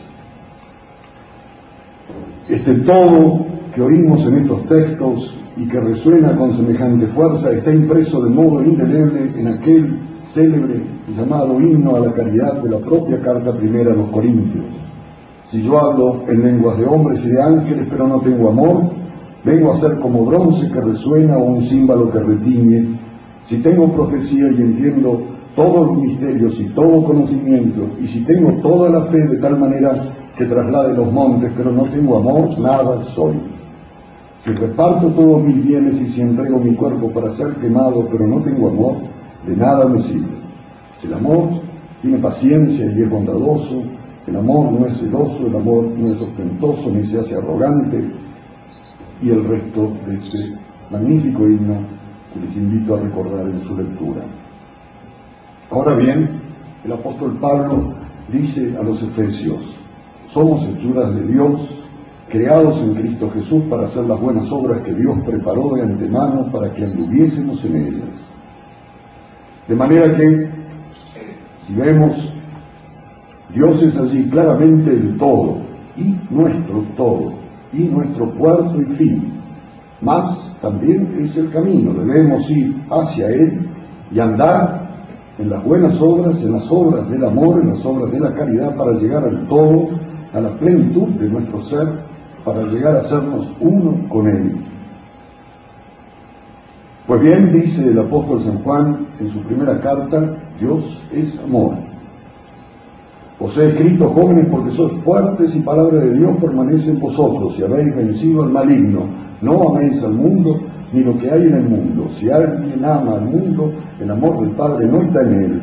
Este todo que oímos en estos textos y que resuena con semejante fuerza está impreso de modo indeleble en aquel célebre llamado himno a la caridad de la propia carta primera a los Corintios si yo hablo en lenguas de hombres y de ángeles, pero no tengo amor, vengo a ser como bronce que resuena o un címbalo que retiñe. Si tengo profecía y entiendo todos los misterios y todo conocimiento, y si tengo toda la fe de tal manera que traslade los montes, pero no tengo amor, nada soy. Si reparto todos mis bienes y si entrego mi cuerpo para ser quemado, pero no tengo amor, de nada me sirve. El amor tiene paciencia y es bondadoso, el amor no es celoso, el amor no es ostentoso, ni se hace arrogante, y el resto de este magnífico himno que les invito a recordar en su lectura. Ahora bien, el apóstol Pablo dice a los efesios, somos hechuras de Dios, creados en Cristo Jesús para hacer las buenas obras que Dios preparó de antemano para que anduviésemos en ellas. De manera que, si vemos Dios es allí claramente el todo, y nuestro todo, y nuestro puerto y fin. Más también es el camino, debemos ir hacia Él y andar en las buenas obras, en las obras del amor, en las obras de la caridad, para llegar al todo, a la plenitud de nuestro ser, para llegar a hacernos uno con Él. Pues bien, dice el apóstol San Juan en su primera carta, Dios es amor. Os he escrito, jóvenes, porque sois fuertes y palabra de Dios permanece en vosotros y habéis vencido al maligno. No améis al mundo ni lo que hay en el mundo. Si alguien ama al mundo, el amor del Padre no está en él,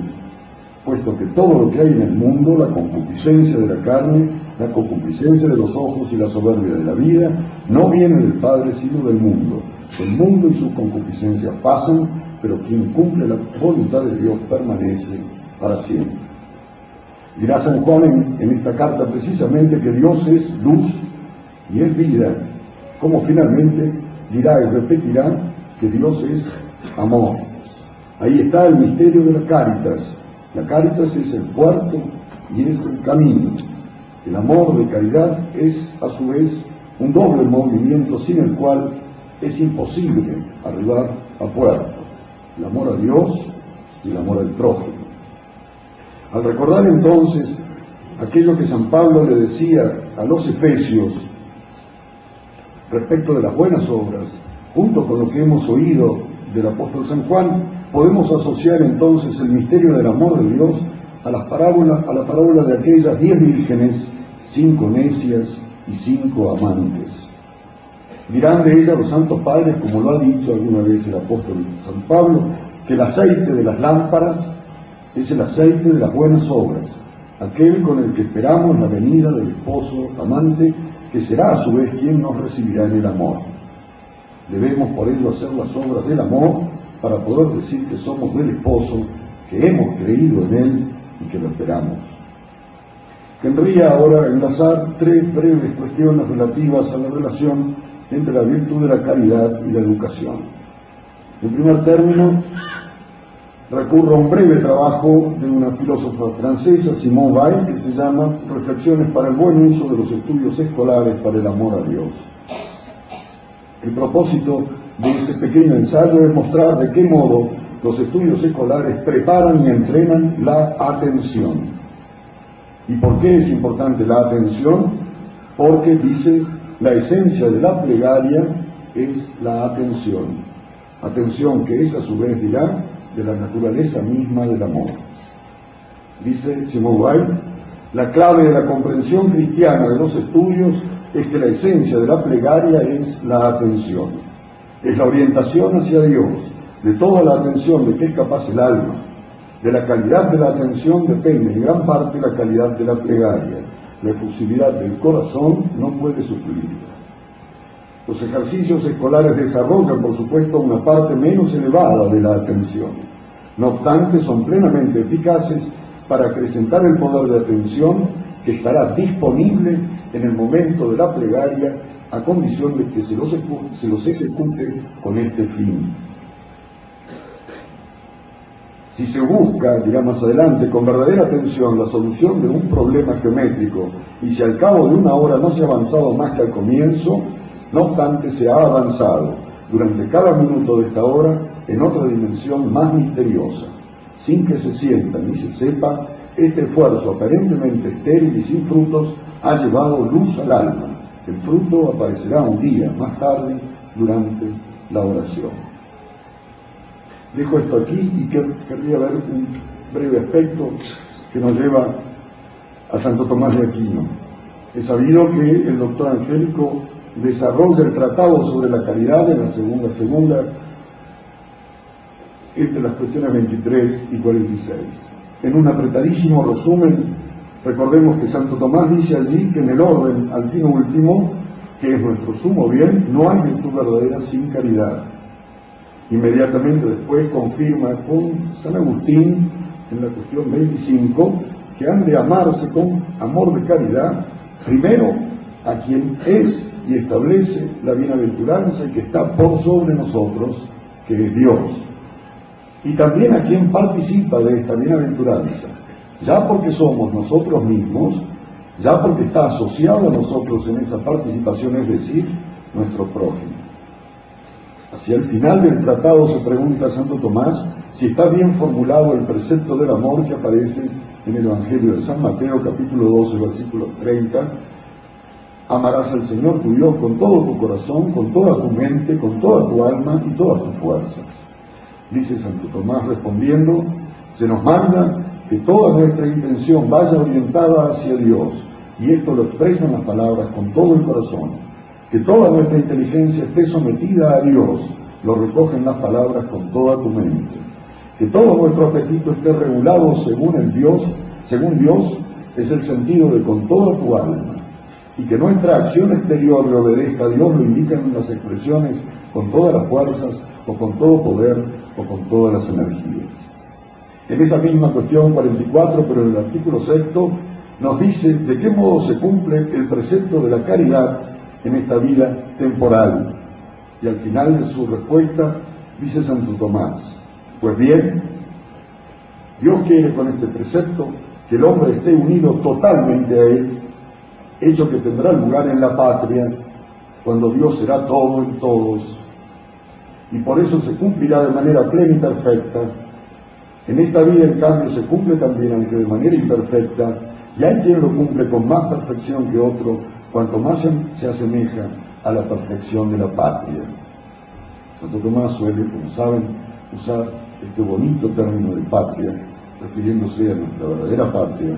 puesto que todo lo que hay en el mundo, la concupiscencia de la carne, la concupiscencia de los ojos y la soberbia de la vida, no viene del Padre sino del mundo. El mundo y sus concupiscencias pasan, pero quien cumple la voluntad de Dios permanece para siempre. Dirá San Juan en, esta carta precisamente que Dios es luz y es vida, como finalmente dirá y repetirá que Dios es amor. Ahí está el misterio de la caritas. La caritas es el puerto y es el camino. El amor de caridad es a su vez un doble movimiento sin el cual es imposible arribar a puerto. El amor a Dios y el amor al prójimo. Al recordar entonces aquello que San Pablo le decía a los efesios respecto de las buenas obras, junto con lo que hemos oído del apóstol San Juan, podemos asociar entonces el misterio del amor de Dios a, las parábolas, a la parábola de aquellas diez vírgenes, cinco necias y cinco amantes. Dirán de ellas los santos padres, como lo ha dicho alguna vez el apóstol San Pablo, que el aceite de las lámparas es el aceite de las buenas obras, aquel con el que esperamos la venida del esposo amante, que será a su vez quien nos recibirá en el amor. Debemos por ello hacer las obras del amor para poder decir que somos del esposo, que hemos creído en él y que lo esperamos. Querría ahora enlazar tres breves cuestiones relativas a la relación entre la virtud de la caridad y la educación. En primer término, recurro a un breve trabajo de una filósofa francesa, Simone Weil, que se llama Reflexiones para el buen uso de los estudios escolares para el amor a Dios. El propósito de este pequeño ensayo es mostrar de qué modo los estudios escolares preparan y entrenan la atención. ¿Y por qué es importante la atención? Porque dice, la esencia de la plegaria es la atención. Atención que es a su vez dirá de la naturaleza misma del amor. Dice Weil, la clave de la comprensión cristiana de los estudios es que la esencia de la plegaria es la atención es la orientación hacia Dios, de toda la atención de que es capaz el alma. De la calidad de la atención depende en gran parte la calidad de la plegaria. La efusividad del corazón no puede suplirla. Los ejercicios escolares desarrollan, por supuesto, una parte menos elevada de la atención. No obstante, son plenamente eficaces para acrecentar el poder de atención que estará disponible en el momento de la plegaria a condición de que se los, se los ejecute con este fin. Si se busca, dirá más adelante, con verdadera atención la solución de un problema geométrico y si al cabo de una hora no se ha avanzado más que al comienzo, no obstante se ha avanzado durante cada minuto de esta hora en otra dimensión más misteriosa. Sin que se sienta ni se sepa, este esfuerzo aparentemente estéril y sin frutos ha llevado luz al alma el fruto aparecerá un día más tarde durante la oración. Dejo esto aquí y querría ver un breve aspecto que nos lleva a Santo Tomás de Aquino. He sabido que el doctor Angélico desarrolla el tratado sobre la caridad en la segunda segunda entre las cuestiones 23 y 46. En un apretadísimo resumen Recordemos que Santo Tomás dice allí que en el orden al fin último, que es nuestro sumo bien, no hay virtud verdadera sin caridad. Inmediatamente después confirma con San Agustín en la cuestión 25 que han de amarse con amor de caridad, primero a quien es y establece la bienaventuranza que está por sobre nosotros, que es Dios, y también a quien participa de esta bienaventuranza, ya porque somos nosotros mismos, ya porque está asociado a nosotros en esa participación, es decir, nuestro prójimo. Hacia el final del tratado se pregunta Santo Tomás si está bien formulado el precepto del amor que aparece en el Evangelio de San Mateo capítulo 12 versículo 30. Amarás al Señor tu Dios con todo tu corazón, con toda tu mente, con toda tu alma y todas tus fuerzas. Dice Santo Tomás respondiendo, se nos manda que toda nuestra intención vaya orientada hacia Dios, y esto lo expresan las palabras con todo el corazón, que toda nuestra inteligencia esté sometida a Dios, lo recogen las palabras con toda tu mente, que todo nuestro apetito esté regulado según el Dios, según Dios es el sentido de con toda tu alma, y que nuestra acción exterior le obedezca a Dios, lo indican las expresiones con todas las fuerzas, o con todo poder, o con todas las energías. En esa misma cuestión 44, pero en el artículo sexto, nos dice de qué modo se cumple el precepto de la caridad en esta vida temporal. Y al final de su respuesta dice Santo Tomás, pues bien, Dios quiere con este precepto que el hombre esté unido totalmente a Él, hecho que tendrá lugar en la patria, cuando Dios será todo en todos, y por eso se cumplirá de manera plena y perfecta. En esta vida, en cambio, se cumple también, aunque de manera imperfecta, y hay quien lo cumple con más perfección que otro, cuanto más se asemeja a la perfección de la patria. Santo Tomás suele, como saben, usar este bonito término de patria, refiriéndose a nuestra verdadera patria,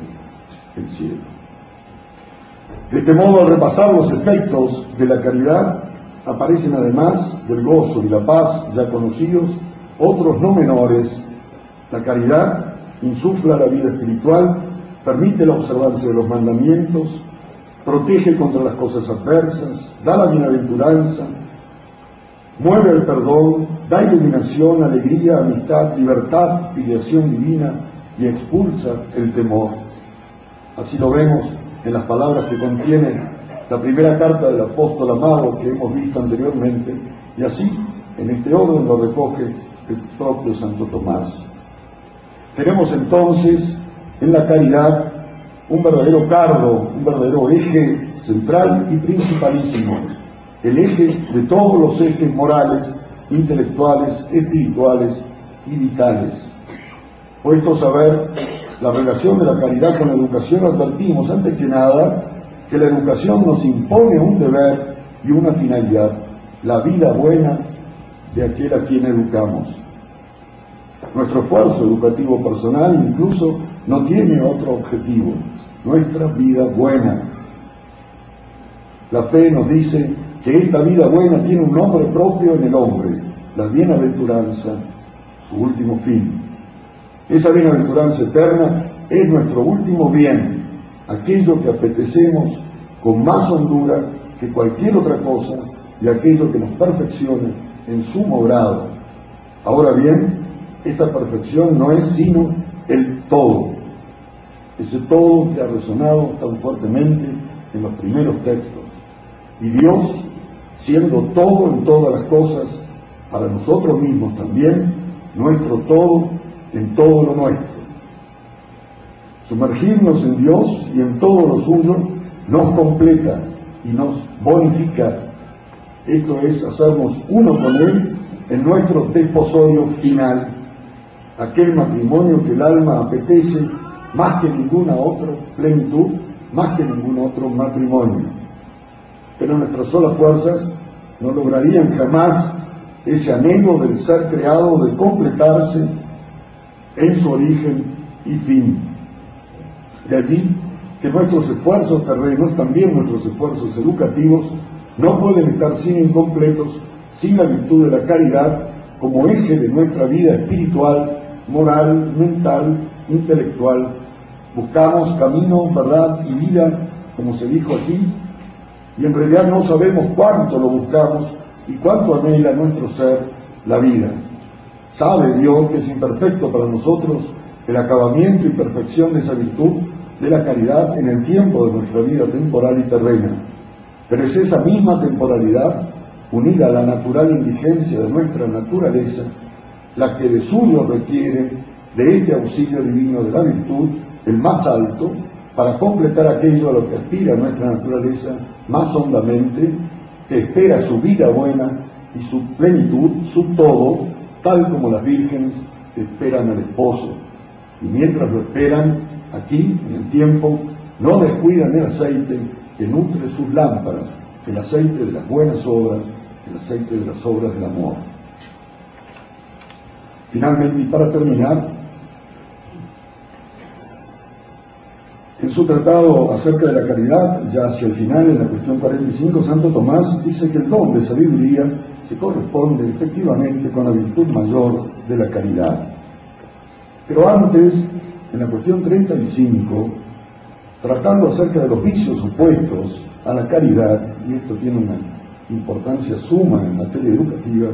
el cielo. De este modo, al repasar los efectos de la caridad, aparecen además del gozo y la paz ya conocidos, otros no menores. La caridad insufla la vida espiritual, permite la observancia de los mandamientos, protege contra las cosas adversas, da la bienaventuranza, mueve el perdón, da iluminación, alegría, amistad, libertad, filiación divina y expulsa el temor. Así lo vemos en las palabras que contiene la primera carta del apóstol amado que hemos visto anteriormente, y así en este orden lo recoge el propio Santo Tomás. Tenemos entonces en la caridad un verdadero cargo, un verdadero eje central y principalísimo, el eje de todos los ejes morales, intelectuales, espirituales y vitales. Puestos a la relación de la caridad con la educación, advertimos antes que nada que la educación nos impone un deber y una finalidad, la vida buena de aquel a quien educamos. Nuestro esfuerzo educativo personal incluso no tiene otro objetivo, nuestra vida buena. La fe nos dice que esta vida buena tiene un nombre propio en el hombre, la bienaventuranza, su último fin. Esa bienaventuranza eterna es nuestro último bien, aquello que apetecemos con más hondura que cualquier otra cosa y aquello que nos perfecciona en sumo grado. Ahora bien, esta perfección no es sino el todo, ese todo que ha resonado tan fuertemente en los primeros textos. Y Dios, siendo todo en todas las cosas, para nosotros mismos también, nuestro todo en todo lo nuestro. Sumergirnos en Dios y en todo lo suyo nos completa y nos bonifica. Esto es hacernos uno con Él en nuestro desposorio final, aquel matrimonio que el alma apetece más que ninguna otra plenitud, más que ningún otro matrimonio. Pero nuestras solas fuerzas no lograrían jamás ese anhelo del ser creado de completarse en su origen y fin. De allí que nuestros esfuerzos terrenos, también nuestros esfuerzos educativos, no pueden estar sin incompletos, sin la virtud de la caridad como eje de nuestra vida espiritual, moral, mental, intelectual. Buscamos camino, verdad y vida, como se dijo aquí, y en realidad no sabemos cuánto lo buscamos y cuánto anhela nuestro ser la vida. Sabe Dios que es imperfecto para nosotros el acabamiento y perfección de esa virtud de la caridad en el tiempo de nuestra vida temporal y terrena. Pero es esa misma temporalidad, unida a la natural indigencia de nuestra naturaleza, la que de suyo requiere de este auxilio divino de la virtud, el más alto, para completar aquello a lo que aspira nuestra naturaleza más hondamente, que espera su vida buena y su plenitud, su todo, tal como las vírgenes esperan al esposo. Y mientras lo esperan, aquí, en el tiempo, no descuidan el aceite que nutre sus lámparas, el aceite de las buenas obras, el aceite de las obras del amor. Finalmente, y para terminar, en su tratado acerca de la caridad, ya hacia el final, en la cuestión 45, Santo Tomás dice que el don de sabiduría se corresponde efectivamente con la virtud mayor de la caridad. Pero antes, en la cuestión 35, tratando acerca de los vicios opuestos a la caridad, y esto tiene una importancia suma en materia educativa,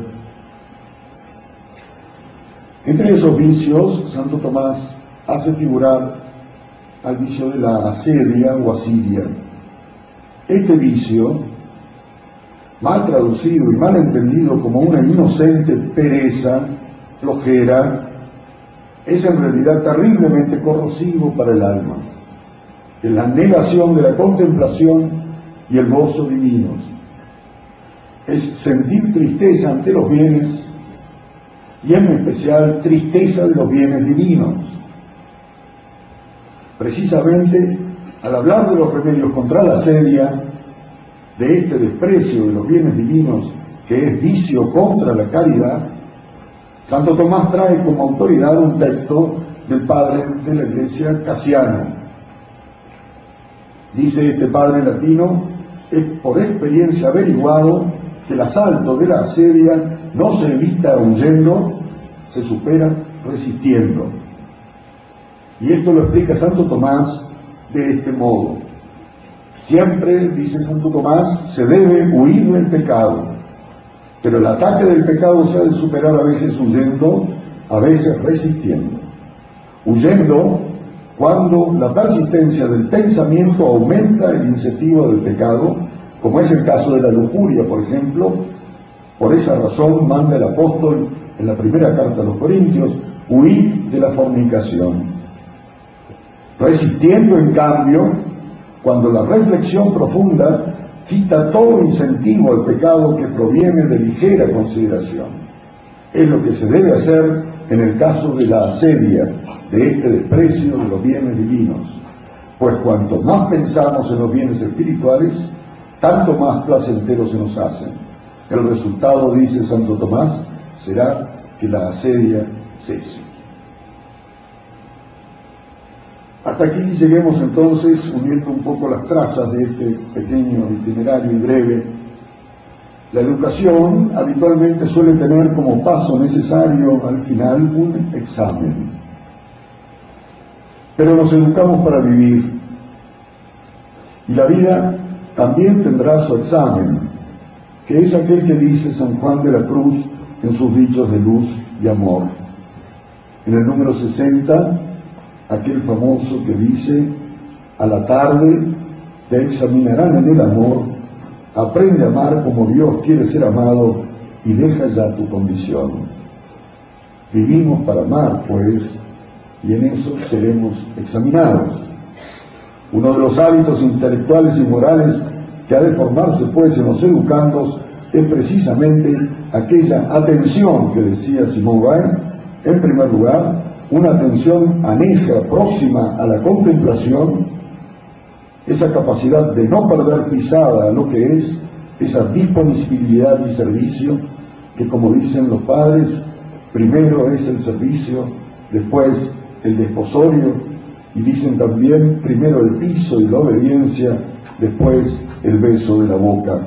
entre esos vicios, Santo Tomás hace figurar al vicio de la asedia o asiria. Este vicio mal traducido y mal entendido como una inocente pereza, flojera, es en realidad terriblemente corrosivo para el alma. Es la negación de la contemplación y el gozo divinos. Es sentir tristeza ante los bienes y en especial tristeza de los bienes divinos. Precisamente al hablar de los remedios contra la sedia, de este desprecio de los bienes divinos que es vicio contra la caridad, Santo Tomás trae como autoridad un texto del padre de la iglesia Casiano. Dice este padre latino, es por experiencia averiguado que el asalto de la asedia no se evita huyendo, se supera resistiendo. Y esto lo explica Santo Tomás de este modo. Siempre, dice Santo Tomás, se debe huir del pecado, pero el ataque del pecado se ha de superar a veces huyendo, a veces resistiendo. Huyendo cuando la persistencia del pensamiento aumenta el incentivo del pecado, como es el caso de la lujuria, por ejemplo, por esa razón manda el apóstol en la primera carta a los Corintios, huir de la fornicación. Resistiendo, en cambio, cuando la reflexión profunda quita todo incentivo al pecado que proviene de ligera consideración. Es lo que se debe hacer en el caso de la asedia, de este desprecio de los bienes divinos. Pues cuanto más pensamos en los bienes espirituales, tanto más placenteros se nos hacen. El resultado, dice Santo Tomás, será que la asedia cese. Hasta aquí lleguemos entonces, uniendo un poco las trazas de este pequeño itinerario y breve. La educación habitualmente suele tener como paso necesario al final un examen. Pero nos educamos para vivir. Y la vida también tendrá su examen, que es aquel que dice San Juan de la Cruz en sus dichos de luz y amor. En el número 60 aquel famoso que dice, a la tarde te examinarán en el amor, aprende a amar como Dios quiere ser amado y deja ya tu condición. Vivimos para amar, pues, y en eso seremos examinados. Uno de los hábitos intelectuales y morales que ha de formarse, pues, en los educandos es precisamente aquella atención que decía Simón Weil, en primer lugar, una atención aneja, próxima a la contemplación, esa capacidad de no perder pisada lo que es, esa disponibilidad y servicio, que como dicen los padres, primero es el servicio, después el desposorio, y dicen también primero el piso y la obediencia, después el beso de la boca.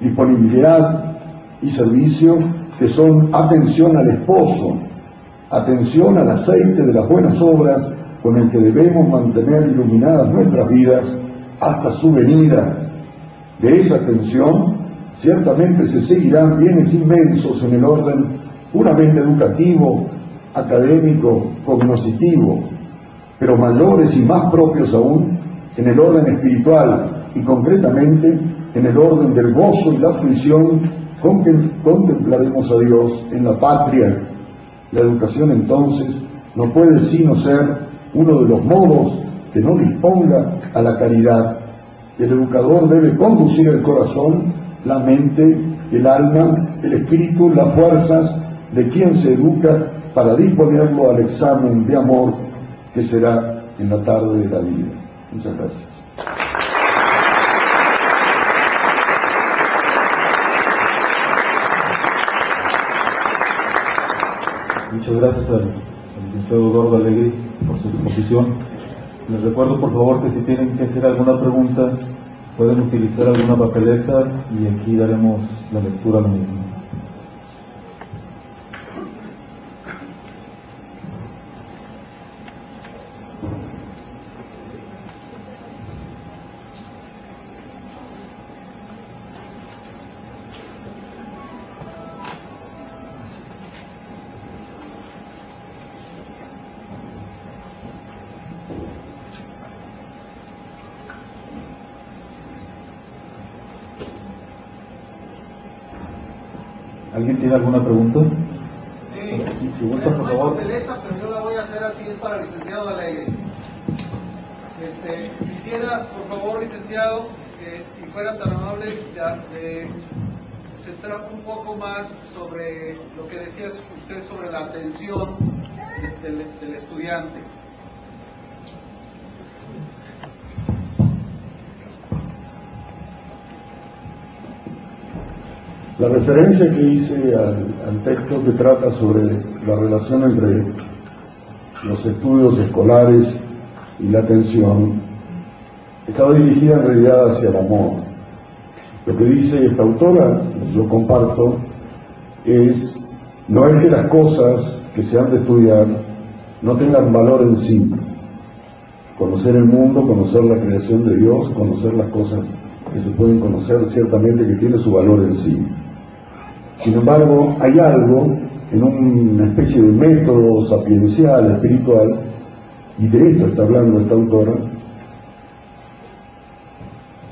Disponibilidad y servicio que son atención al esposo, atención al aceite de las buenas obras con el que debemos mantener iluminadas nuestras vidas hasta su venida. De esa atención ciertamente se seguirán bienes inmensos en el orden puramente educativo, académico, cognoscitivo, pero mayores y más propios aún en el orden espiritual y concretamente en el orden del gozo y la fruición con que contemplaremos a Dios en la patria la educación entonces no puede sino ser uno de los modos que no disponga a la caridad. El educador debe conducir el corazón, la mente, el alma, el espíritu, las fuerzas de quien se educa para disponerlo al examen de amor que será en la tarde de la vida. Muchas gracias. Muchas gracias al, licenciado Eduardo Alegre por su exposición. Les recuerdo por favor que si tienen que hacer alguna pregunta pueden utilizar alguna papeleta y aquí daremos la lectura a lo mismo. Referencia que hice al, texto que trata sobre la relación entre los estudios escolares y la atención estaba dirigida en realidad hacia el amor. Lo que dice esta autora, yo comparto, es no es que las cosas que se han de estudiar no tengan valor en sí. Conocer el mundo, conocer la creación de Dios, conocer las cosas que se pueden conocer, ciertamente que tiene su valor en sí. Sin embargo, hay algo en una especie de método sapiencial, espiritual, y de esto está hablando esta autora,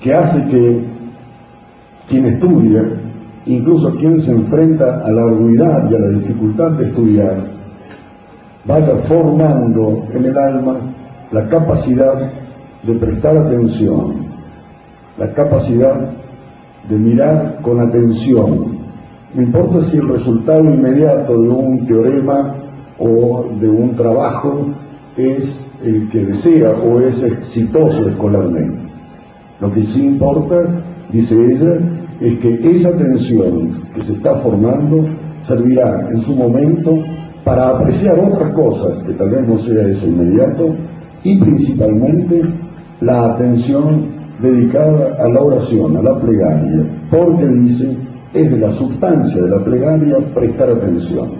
que hace que quien estudia, incluso quien se enfrenta a la arduidad y a la dificultad de estudiar, vaya formando en el alma la capacidad de prestar atención, la capacidad de mirar con atención no importa si el resultado inmediato de un teorema o de un trabajo es el que desea o es exitoso escolarmente. Lo que sí importa, dice ella, es que esa atención que se está formando servirá en su momento para apreciar otras cosas, que tal vez no sea eso inmediato, y principalmente la atención dedicada a la oración, a la plegaria, porque dice es de la sustancia de la plegaria prestar atención.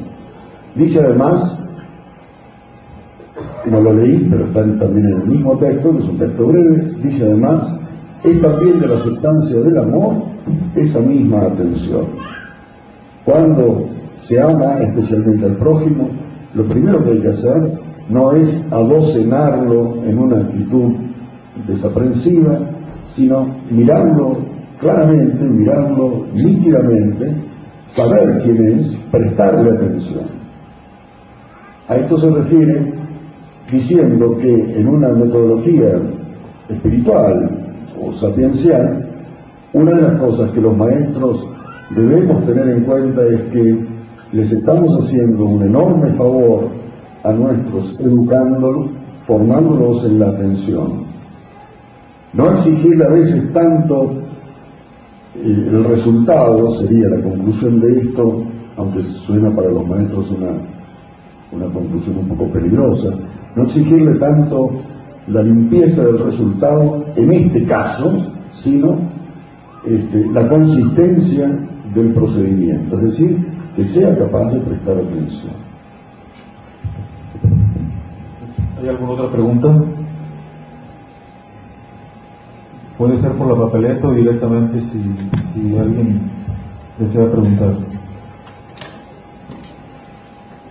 Dice además, no lo leí, pero está también en el mismo texto, que es un texto breve, dice además, es también de la sustancia del amor esa misma atención. Cuando se ama especialmente al prójimo, lo primero que hay que hacer no es adocenarlo en una actitud desaprensiva, sino mirarlo claramente, mirarlo nítidamente, saber quién es, prestarle atención. A esto se refiere diciendo que en una metodología espiritual o sapiencial, una de las cosas que los maestros debemos tener en cuenta es que les estamos haciendo un enorme favor a nuestros educándolos, formándolos en la atención. No exigirle a veces tanto el resultado sería la conclusión de esto, aunque suena para los maestros una, una conclusión un poco peligrosa, no exigirle tanto la limpieza del resultado en este caso, sino este, la consistencia del procedimiento, es decir, que sea capaz de prestar atención. ¿Hay alguna otra pregunta? Puede ser por la papeleta o directamente si, si alguien desea preguntar.